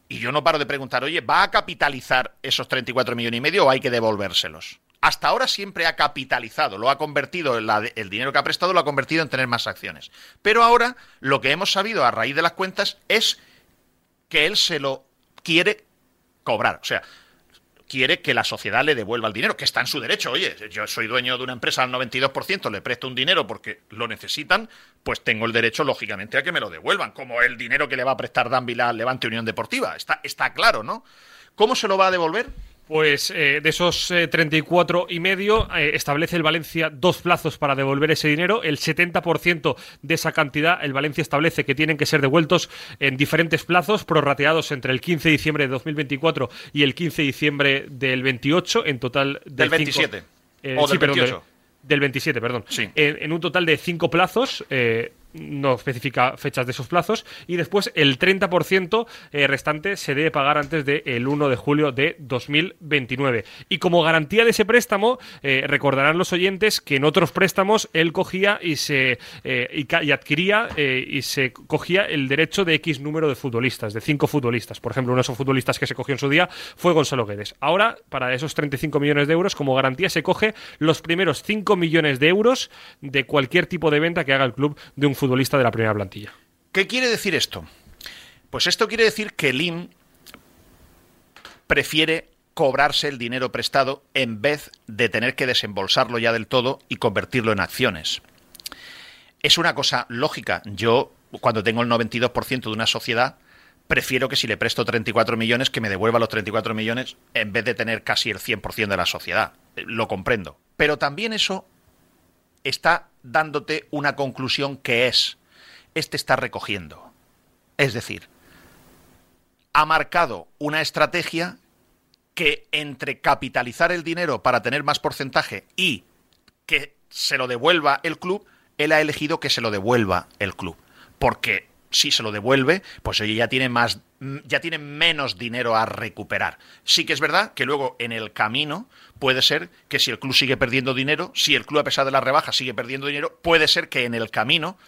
[SPEAKER 1] Y yo no paro de preguntar, oye, ¿va a capitalizar esos 34 millones y medio o hay que devolvérselos? Hasta ahora siempre ha capitalizado, lo ha convertido, el dinero que ha prestado lo ha convertido en tener más acciones. Pero ahora lo que hemos sabido a raíz de las cuentas es que él se lo quiere cobrar. O sea, quiere que la sociedad le devuelva el dinero, que está en su derecho. Oye, yo soy dueño de una empresa al 92%, le presto un dinero porque lo necesitan, pues tengo el derecho, lógicamente, a que me lo devuelvan, como el dinero que le va a prestar Dan al Levante Unión Deportiva. Está, está claro, ¿no? ¿Cómo se lo va a devolver?
[SPEAKER 2] Pues eh, de esos 34 eh, y medio eh, establece el Valencia dos plazos para devolver ese dinero. El 70% de esa cantidad el Valencia establece que tienen que ser devueltos en diferentes plazos prorrateados entre el 15 de diciembre de 2024 y el 15 de diciembre del 28 en total
[SPEAKER 1] del 27
[SPEAKER 2] o del 28. del 27, perdón.
[SPEAKER 1] Sí.
[SPEAKER 2] En, un total de cinco plazos no especifica fechas de esos plazos y después el 30% eh, restante se debe pagar antes del 1 de julio de 2029. Y como garantía de ese préstamo, eh, recordarán los oyentes que en otros préstamos él cogía y se eh, y, adquiría y se cogía el derecho de X número de futbolistas, de cinco futbolistas. Por ejemplo, uno de esos futbolistas que se cogió en su día fue Gonzalo Guedes. Ahora, para esos 35 millones de euros, como garantía se coge los primeros 5 millones de euros de cualquier tipo de venta que haga el club de un futbolista futbolista de la primera plantilla.
[SPEAKER 1] ¿Qué quiere decir esto? Pues esto quiere decir que Lim prefiere cobrarse el dinero prestado en vez de tener que desembolsarlo ya del todo y convertirlo en acciones. Es una cosa lógica. Yo, cuando tengo el 92% de una sociedad, prefiero que si le presto 34 millones, que me devuelva los 34 millones en vez de tener casi el 100% de la sociedad. Lo comprendo. Pero también eso está dándote una conclusión que es, este está recogiendo. Es decir, ha marcado una estrategia que entre capitalizar el dinero para tener más porcentaje y que se lo devuelva el club, él ha elegido que se lo devuelva el club. Porque si se lo devuelve, pues ella ya tiene más ya tienen menos dinero a recuperar. Sí que es verdad que luego en el camino puede ser que si el club sigue perdiendo dinero, si el club a pesar de la rebaja sigue perdiendo dinero, puede ser que en el camino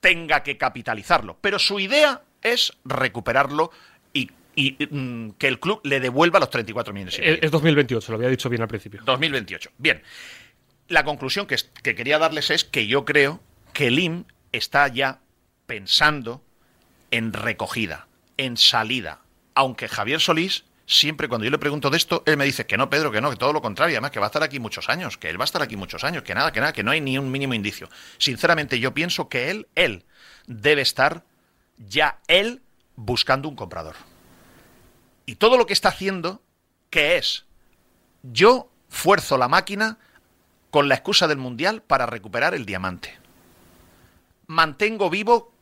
[SPEAKER 1] tenga que capitalizarlo. Pero su idea es recuperarlo y, mm, que el club le devuelva los 34 millones.
[SPEAKER 2] Es 2028, lo había dicho bien al principio.
[SPEAKER 1] 2028. Bien. La conclusión que, que quería darles es que yo creo que el IM está ya pensando en recogida, en salida. Aunque Javier Solís, siempre cuando yo le pregunto de esto, él me dice que no, Pedro, que no, que todo lo contrario, además que va a estar aquí muchos años, que él va a estar aquí muchos años, que nada, que nada, que no hay ni un mínimo indicio. Sinceramente, yo pienso que él, él, debe estar ya él buscando un comprador. Y todo lo que está haciendo, ¿qué es? Yo fuerzo la máquina con la excusa del Mundial para recuperar el diamante. Mantengo vivo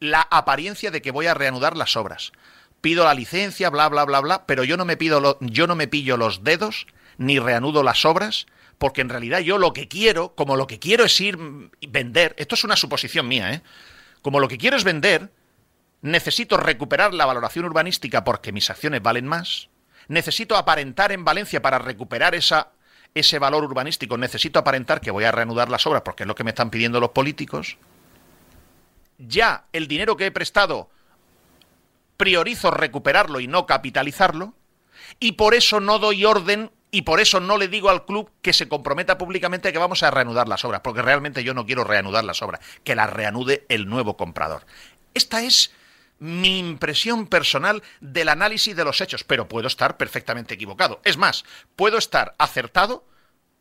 [SPEAKER 1] la apariencia de que voy a reanudar las obras. Pido la licencia, bla, bla, bla, bla, pero yo no me, pido yo no me pillo los dedos ni reanudo las obras, porque en realidad yo lo que quiero, como lo que quiero es ir vender, esto es una suposición mía, ¿eh? Como lo que quiero es vender, necesito recuperar la valoración urbanística porque mis acciones valen más, necesito aparentar en Valencia para recuperar esa, ese valor urbanístico, necesito aparentar que voy a reanudar las obras porque es lo que me están pidiendo los políticos, ya el dinero que he prestado priorizo recuperarlo y no capitalizarlo, y por eso no doy orden y por eso no le digo al club que se comprometa públicamente que vamos a reanudar las obras, porque realmente yo no quiero reanudar las obras, que las reanude el nuevo comprador. Esta es mi impresión personal del análisis de los hechos, pero puedo estar perfectamente equivocado. Es más, puedo estar acertado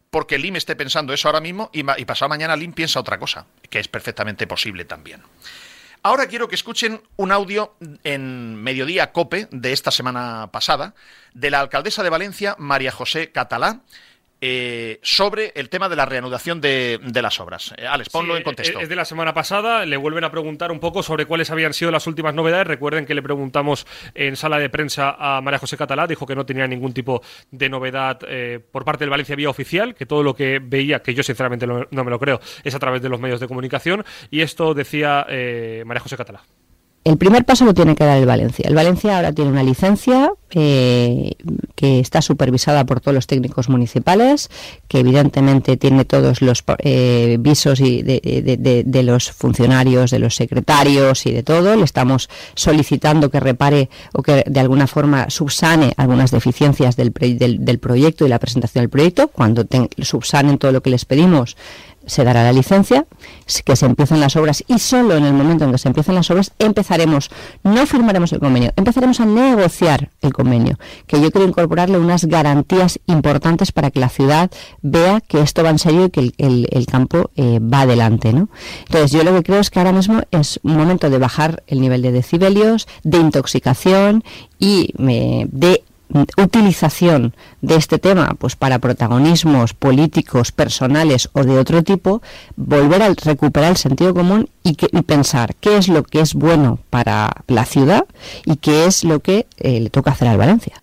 [SPEAKER 1] porque Lim esté pensando eso ahora mismo y, pasado mañana Lim piensa otra cosa, que es perfectamente posible también. Ahora quiero que escuchen un audio en Mediodía Cope de esta semana pasada de la alcaldesa de Valencia, María José Catalá, eh, sobre el tema de la reanudación de, las obras. Eh, Alex, ponlo en contexto.
[SPEAKER 2] Es de la semana pasada, le vuelven a preguntar un poco sobre cuáles habían sido las últimas novedades. Recuerden que le preguntamos en sala de prensa a María José Catalá, dijo que no tenía ningún tipo de novedad eh, por parte del Valencia Vía Oficial, que todo lo que veía, que yo sinceramente no me lo creo, es a través de los medios de comunicación. Y esto decía María José Catalá.
[SPEAKER 10] El primer paso lo tiene que dar el Valencia. El Valencia ahora tiene una licencia eh, que está supervisada por todos los técnicos municipales, que evidentemente tiene todos los eh, visos de, los funcionarios, de los secretarios y de todo. Le estamos solicitando que repare o que de alguna forma subsane algunas deficiencias del, del proyecto y la presentación del proyecto. Cuando subsanen todo lo que les pedimos, se dará la licencia, que se empiecen las obras y solo en el momento en que se empiecen las obras empezaremos, no firmaremos el convenio, empezaremos a negociar el convenio, que yo quiero incorporarle unas garantías importantes para que la ciudad vea que esto va en serio y que el, campo eh, va adelante. ¿no? Entonces yo lo que creo es que ahora mismo es un momento de bajar el nivel de decibelios, de intoxicación y de utilización de este tema pues para protagonismos políticos, personales o de otro tipo, volver a recuperar el sentido común y, que, pensar qué es lo que es bueno para la ciudad y qué es lo que eh, le toca hacer al Valencia.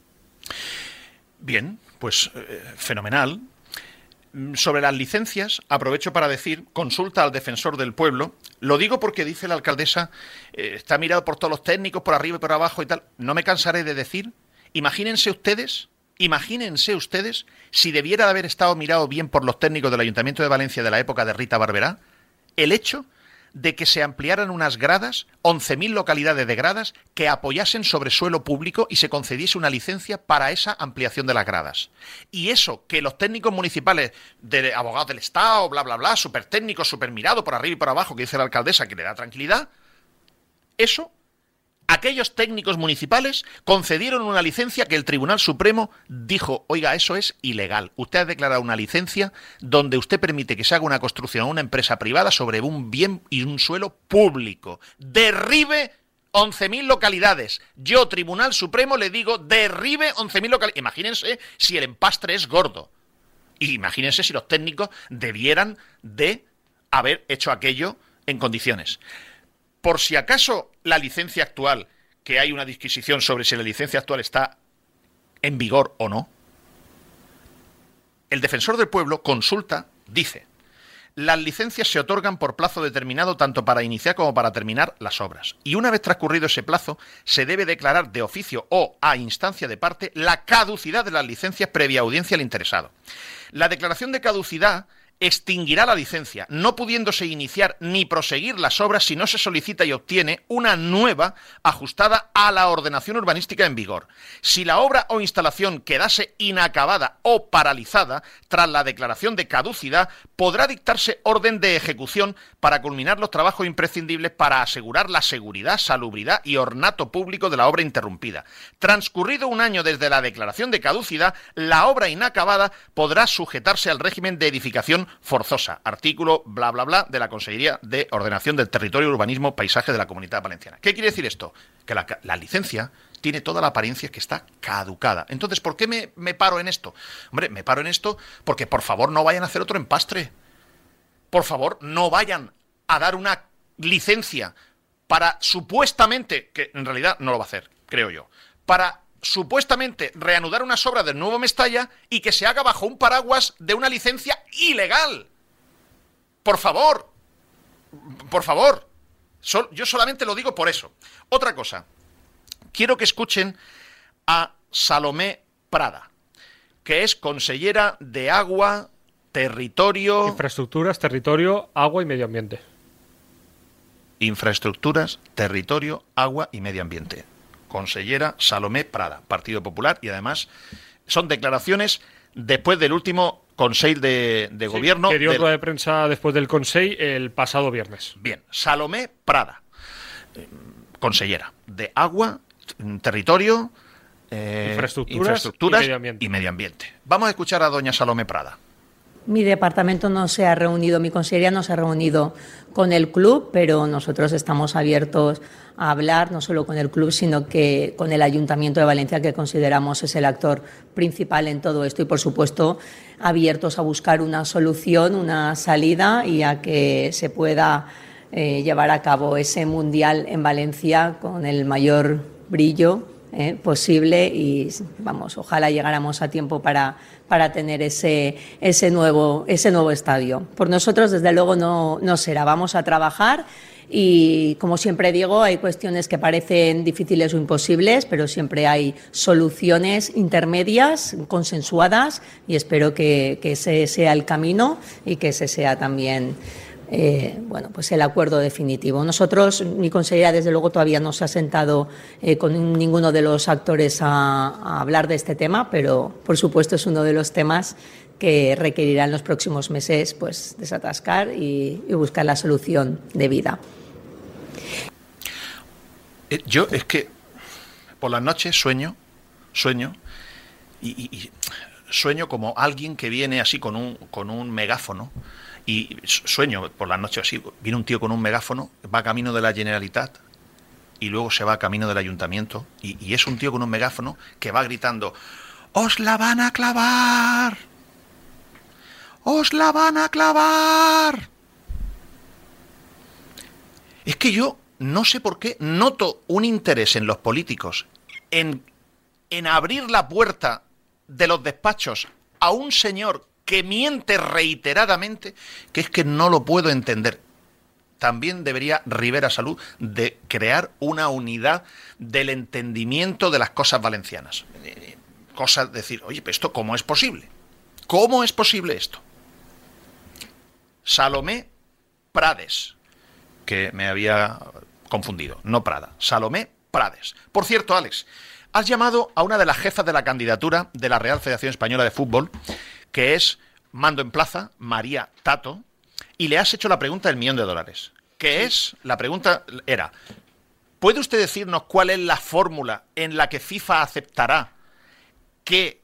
[SPEAKER 1] Bien, pues eh, fenomenal. Mm, sobre las licencias, aprovecho para decir, consulta al defensor del pueblo. Lo digo porque dice la alcaldesa, eh, está mirado por todos los técnicos, por arriba y por abajo y tal. No me cansaré de decir Imagínense ustedes, imagínense ustedes si debiera de haber estado mirado bien por los técnicos del Ayuntamiento de Valencia de la época de Rita Barberá, el hecho de que se ampliaran unas gradas, 11.000 localidades de gradas, que apoyasen sobre suelo público y se concediese una licencia para esa ampliación de las gradas. Y eso, que los técnicos municipales, de abogados del Estado, bla, bla, bla, súper técnicos, súper mirado por arriba y por abajo, que dice la alcaldesa que le da tranquilidad, eso aquellos técnicos municipales concedieron una licencia que el Tribunal Supremo dijo, oiga, eso es ilegal. Usted ha declarado una licencia donde usted permite que se haga una construcción a una empresa privada sobre un bien y un suelo público. Derribe 11.000 localidades. Yo, Tribunal Supremo, le digo, derribe 11.000 localidades. Imagínense si el empastre es gordo. Imagínense si los técnicos debieran de haber hecho aquello en condiciones por si acaso la licencia actual, que hay una disquisición sobre si la licencia actual está en vigor o no, el defensor del pueblo consulta, dice, las licencias se otorgan por plazo determinado tanto para iniciar como para terminar las obras. Y una vez transcurrido ese plazo, se debe declarar de oficio o a instancia de parte la caducidad de las licencias previa audiencia al interesado. La declaración de caducidad extinguirá la licencia, no pudiéndose iniciar ni proseguir las obras si no se solicita y obtiene una nueva ajustada a la ordenación urbanística en vigor. Si la obra o instalación quedase inacabada o paralizada tras la declaración de caducidad, podrá dictarse orden de ejecución para culminar los trabajos imprescindibles para asegurar la seguridad, salubridad y ornato público de la obra interrumpida. Transcurrido un año desde la declaración de caducidad, la obra inacabada podrá sujetarse al régimen de edificación forzosa. Artículo bla bla bla de la Consejería de Ordenación del Territorio, Urbanismo, Paisaje de la Comunidad Valenciana. ¿Qué quiere decir esto? Que la, licencia tiene toda la apariencia que está caducada. Entonces, ¿por qué me, me paro en esto? Hombre, me paro en esto porque por favor no vayan a hacer otro empastre. Por favor, no vayan a dar una licencia para supuestamente, que en realidad no lo va a hacer, creo yo, para supuestamente reanudar unas obras del nuevo Mestalla y que se haga bajo un paraguas de una licencia ilegal. Por favor, por favor. yo solamente lo digo por eso. Otra cosa, quiero que escuchen a Salomé Prada, que es consellera de Agua, Territorio...
[SPEAKER 2] Infraestructuras, Territorio, Agua y Medio Ambiente.
[SPEAKER 1] Infraestructuras, Territorio, Agua y Medio Ambiente consellera Salomé Prada, Partido Popular, y además son declaraciones después del último Consejo de, Gobierno.
[SPEAKER 2] Que dio rueda de prensa después del Consejo el pasado viernes.
[SPEAKER 1] Bien, Salomé Prada, eh, consellera de Agua, Territorio,
[SPEAKER 2] eh, infraestructuras,
[SPEAKER 1] y medio ambiente. Vamos a escuchar a doña Salomé Prada.
[SPEAKER 11] Mi departamento no se ha reunido, mi consejería no se ha reunido con el club, pero nosotros estamos abiertos a hablar no solo con el club, sino que con el Ayuntamiento de Valencia, que consideramos es el actor principal en todo esto y, por supuesto, abiertos a buscar una solución, una salida y a que se pueda eh, llevar a cabo ese mundial en Valencia con el mayor brillo eh, posible y vamos, ojalá llegáramos a tiempo para, para tener ese, ese, nuevo, ese nuevo estadio. Por nosotros, desde luego, no, no será. Vamos a trabajar y, como siempre digo, hay cuestiones que parecen difíciles o imposibles, pero siempre hay soluciones intermedias, consensuadas, y espero que, que ese sea el camino y que ese sea también eh, bueno, pues el acuerdo definitivo. Nosotros, mi consejera, desde luego, todavía no se ha sentado eh, con ninguno de los actores a, hablar de este tema, pero por supuesto es uno de los temas que requerirá en los próximos meses pues, desatascar y, buscar la solución de vida.
[SPEAKER 1] Eh, yo es que por las noches sueño, sueño, y, sueño como alguien que viene así con un, con un megáfono y sueño por la noche así, viene un tío con un megáfono, va camino de la Generalitat y luego se va camino del ayuntamiento y, es un tío con un megáfono que va gritando, ¡Os la van a clavar! ¡Os la van a clavar! Es que yo no sé por qué noto un interés en los políticos en, en abrir la puerta de los despachos a un señor que miente reiteradamente, que es que no lo puedo entender. También debería Rivera Salud de crear una unidad del entendimiento de las cosas valencianas. Cosas, decir, oye, pero esto cómo es posible? ¿Cómo es posible esto? Salomé Prades, que me había confundido, no Prada, Salomé Prades. Por cierto, Alex, has llamado a una de las jefas de la candidatura de la Real Federación Española de Fútbol que es Mando en Plaza, María Tato, y le has hecho la pregunta del millón de dólares. Que es, la pregunta era, ¿puede usted decirnos cuál es la fórmula en la que FIFA aceptará que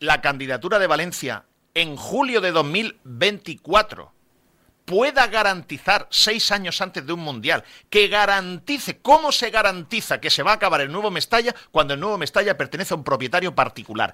[SPEAKER 1] la candidatura de Valencia en julio de 2024 pueda garantizar seis años antes de un mundial, que garantice, ¿cómo se garantiza que se va a acabar el nuevo Mestalla cuando el nuevo Mestalla pertenece a un propietario particular?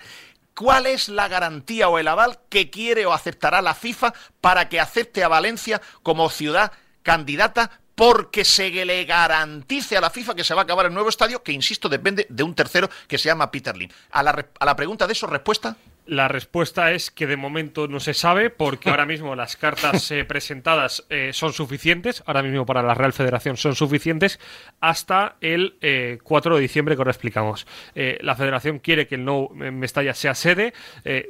[SPEAKER 1] ¿Cuál es la garantía o el aval que quiere o aceptará la FIFA para que acepte a Valencia como ciudad candidata porque se le garantice a la FIFA que se va a acabar el nuevo estadio, que insisto, depende de un tercero que se llama Peter a la pregunta de eso, respuesta.
[SPEAKER 2] La respuesta es que de momento no se sabe porque ahora mismo las cartas eh, presentadas eh, son suficientes, ahora mismo para la Real Federación son suficientes hasta el 4 de diciembre que ahora explicamos. la Federación quiere que el No Mestalla sea sede,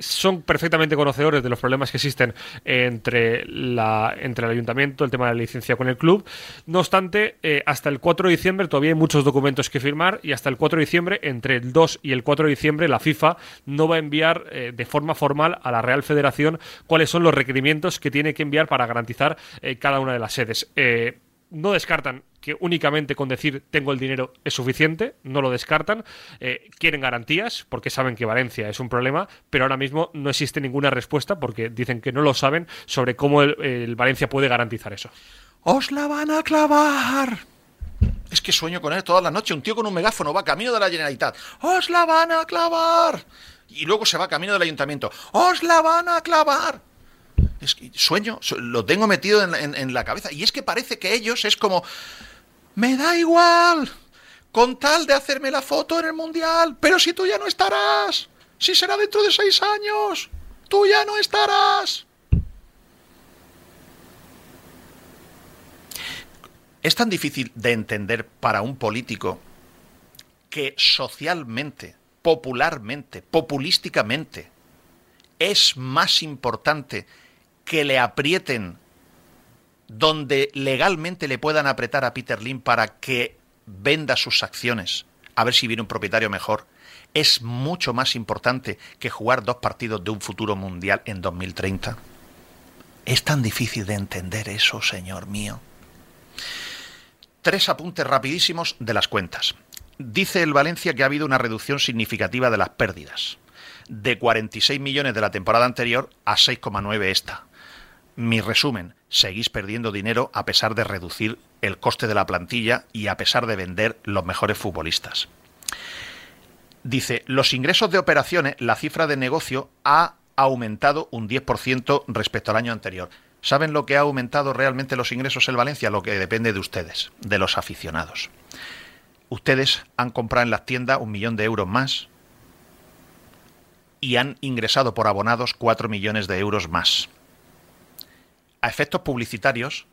[SPEAKER 2] son perfectamente conocedores de los problemas que existen entre, la, entre el ayuntamiento, el tema de la licencia con el club. No obstante, hasta el 4 de diciembre todavía hay muchos documentos que firmar y hasta el 4 de diciembre, entre el 2 y el 4 de diciembre, la FIFA no va a enviar de forma formal a la Real Federación cuáles son los requerimientos que tiene que enviar para garantizar eh, cada una de las sedes. Eh, no descartan que únicamente con decir tengo el dinero es suficiente, no lo descartan, eh, quieren garantías porque saben que Valencia es un problema, pero ahora mismo no existe ninguna respuesta porque dicen que no lo saben sobre cómo el, Valencia puede garantizar eso.
[SPEAKER 1] ¡Os la van a clavar! Es que sueño con él toda la noche, un tío con un megáfono va camino de la Generalitat. ¡Os la van a clavar! Y luego se va camino del ayuntamiento. ¡Os la van a clavar! Es sueño, lo tengo metido en, la cabeza. Y es que parece que ellos es como, me da igual, con tal de hacerme la foto en el mundial, pero si tú ya no estarás, si será dentro de seis años, tú ya no estarás. Es tan difícil de entender para un político que socialmente popularmente, populísticamente, es más importante que le aprieten donde legalmente le puedan apretar a Peter Lim para que venda sus acciones, a ver si viene un propietario mejor, es mucho más importante que jugar dos partidos de un futuro mundial en 2030. Es tan difícil de entender eso, señor mío. Tres apuntes rapidísimos de las cuentas. Dice el Valencia que ha habido una reducción significativa de las pérdidas, de 46 millones de la temporada anterior a 6,9 esta. Mi resumen, seguís perdiendo dinero a pesar de reducir el coste de la plantilla y a pesar de vender los mejores futbolistas. Dice, los ingresos de operaciones, la cifra de negocio ha aumentado un 10% respecto al año anterior. ¿Saben lo que ha aumentado realmente los ingresos en Valencia? Lo que depende de ustedes, de los aficionados ustedes han comprado en las tiendas un millón de euros más y han ingresado por abonados cuatro millones de euros más. A efectos publicitarios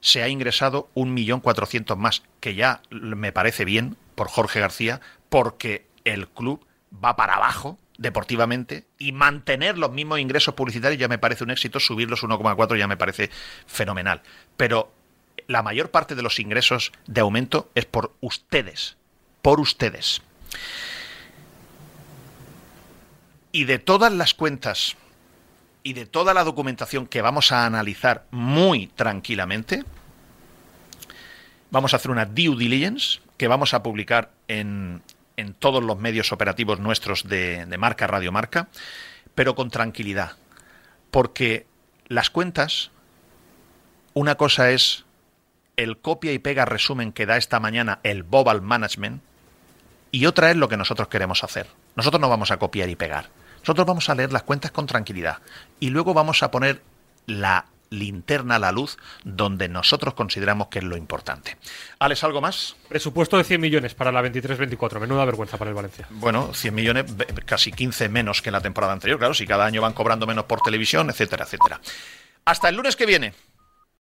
[SPEAKER 1] se ha ingresado un millón cuatrocientos más, que ya me parece bien por Jorge García, porque el club va para abajo deportivamente y mantener los mismos ingresos publicitarios ya me parece un éxito, subirlos 1,4 ya me parece fenomenal. Pero la mayor parte de los ingresos de aumento es por ustedes, por ustedes. Y de todas las cuentas y de toda la documentación que vamos a analizar muy tranquilamente, vamos a hacer una due diligence que vamos a publicar en, en todos los medios operativos nuestros de, de marca, Radio Marca, pero con tranquilidad. Porque las cuentas, una cosa es el copia y pega resumen que da esta mañana el Bobal Management y otra es lo que nosotros queremos hacer. Nosotros no vamos a copiar y pegar. Nosotros vamos a leer las cuentas con tranquilidad y luego vamos a poner la linterna a la luz donde nosotros consideramos que es lo importante. Alex, ¿algo más?
[SPEAKER 2] Presupuesto de 100 millones para la 23-24. Menuda vergüenza para el Valencia.
[SPEAKER 1] Bueno, 100 millones, casi 15 menos que en la temporada anterior. Claro, si cada año van cobrando menos por televisión, etcétera, etcétera. Hasta el lunes que viene.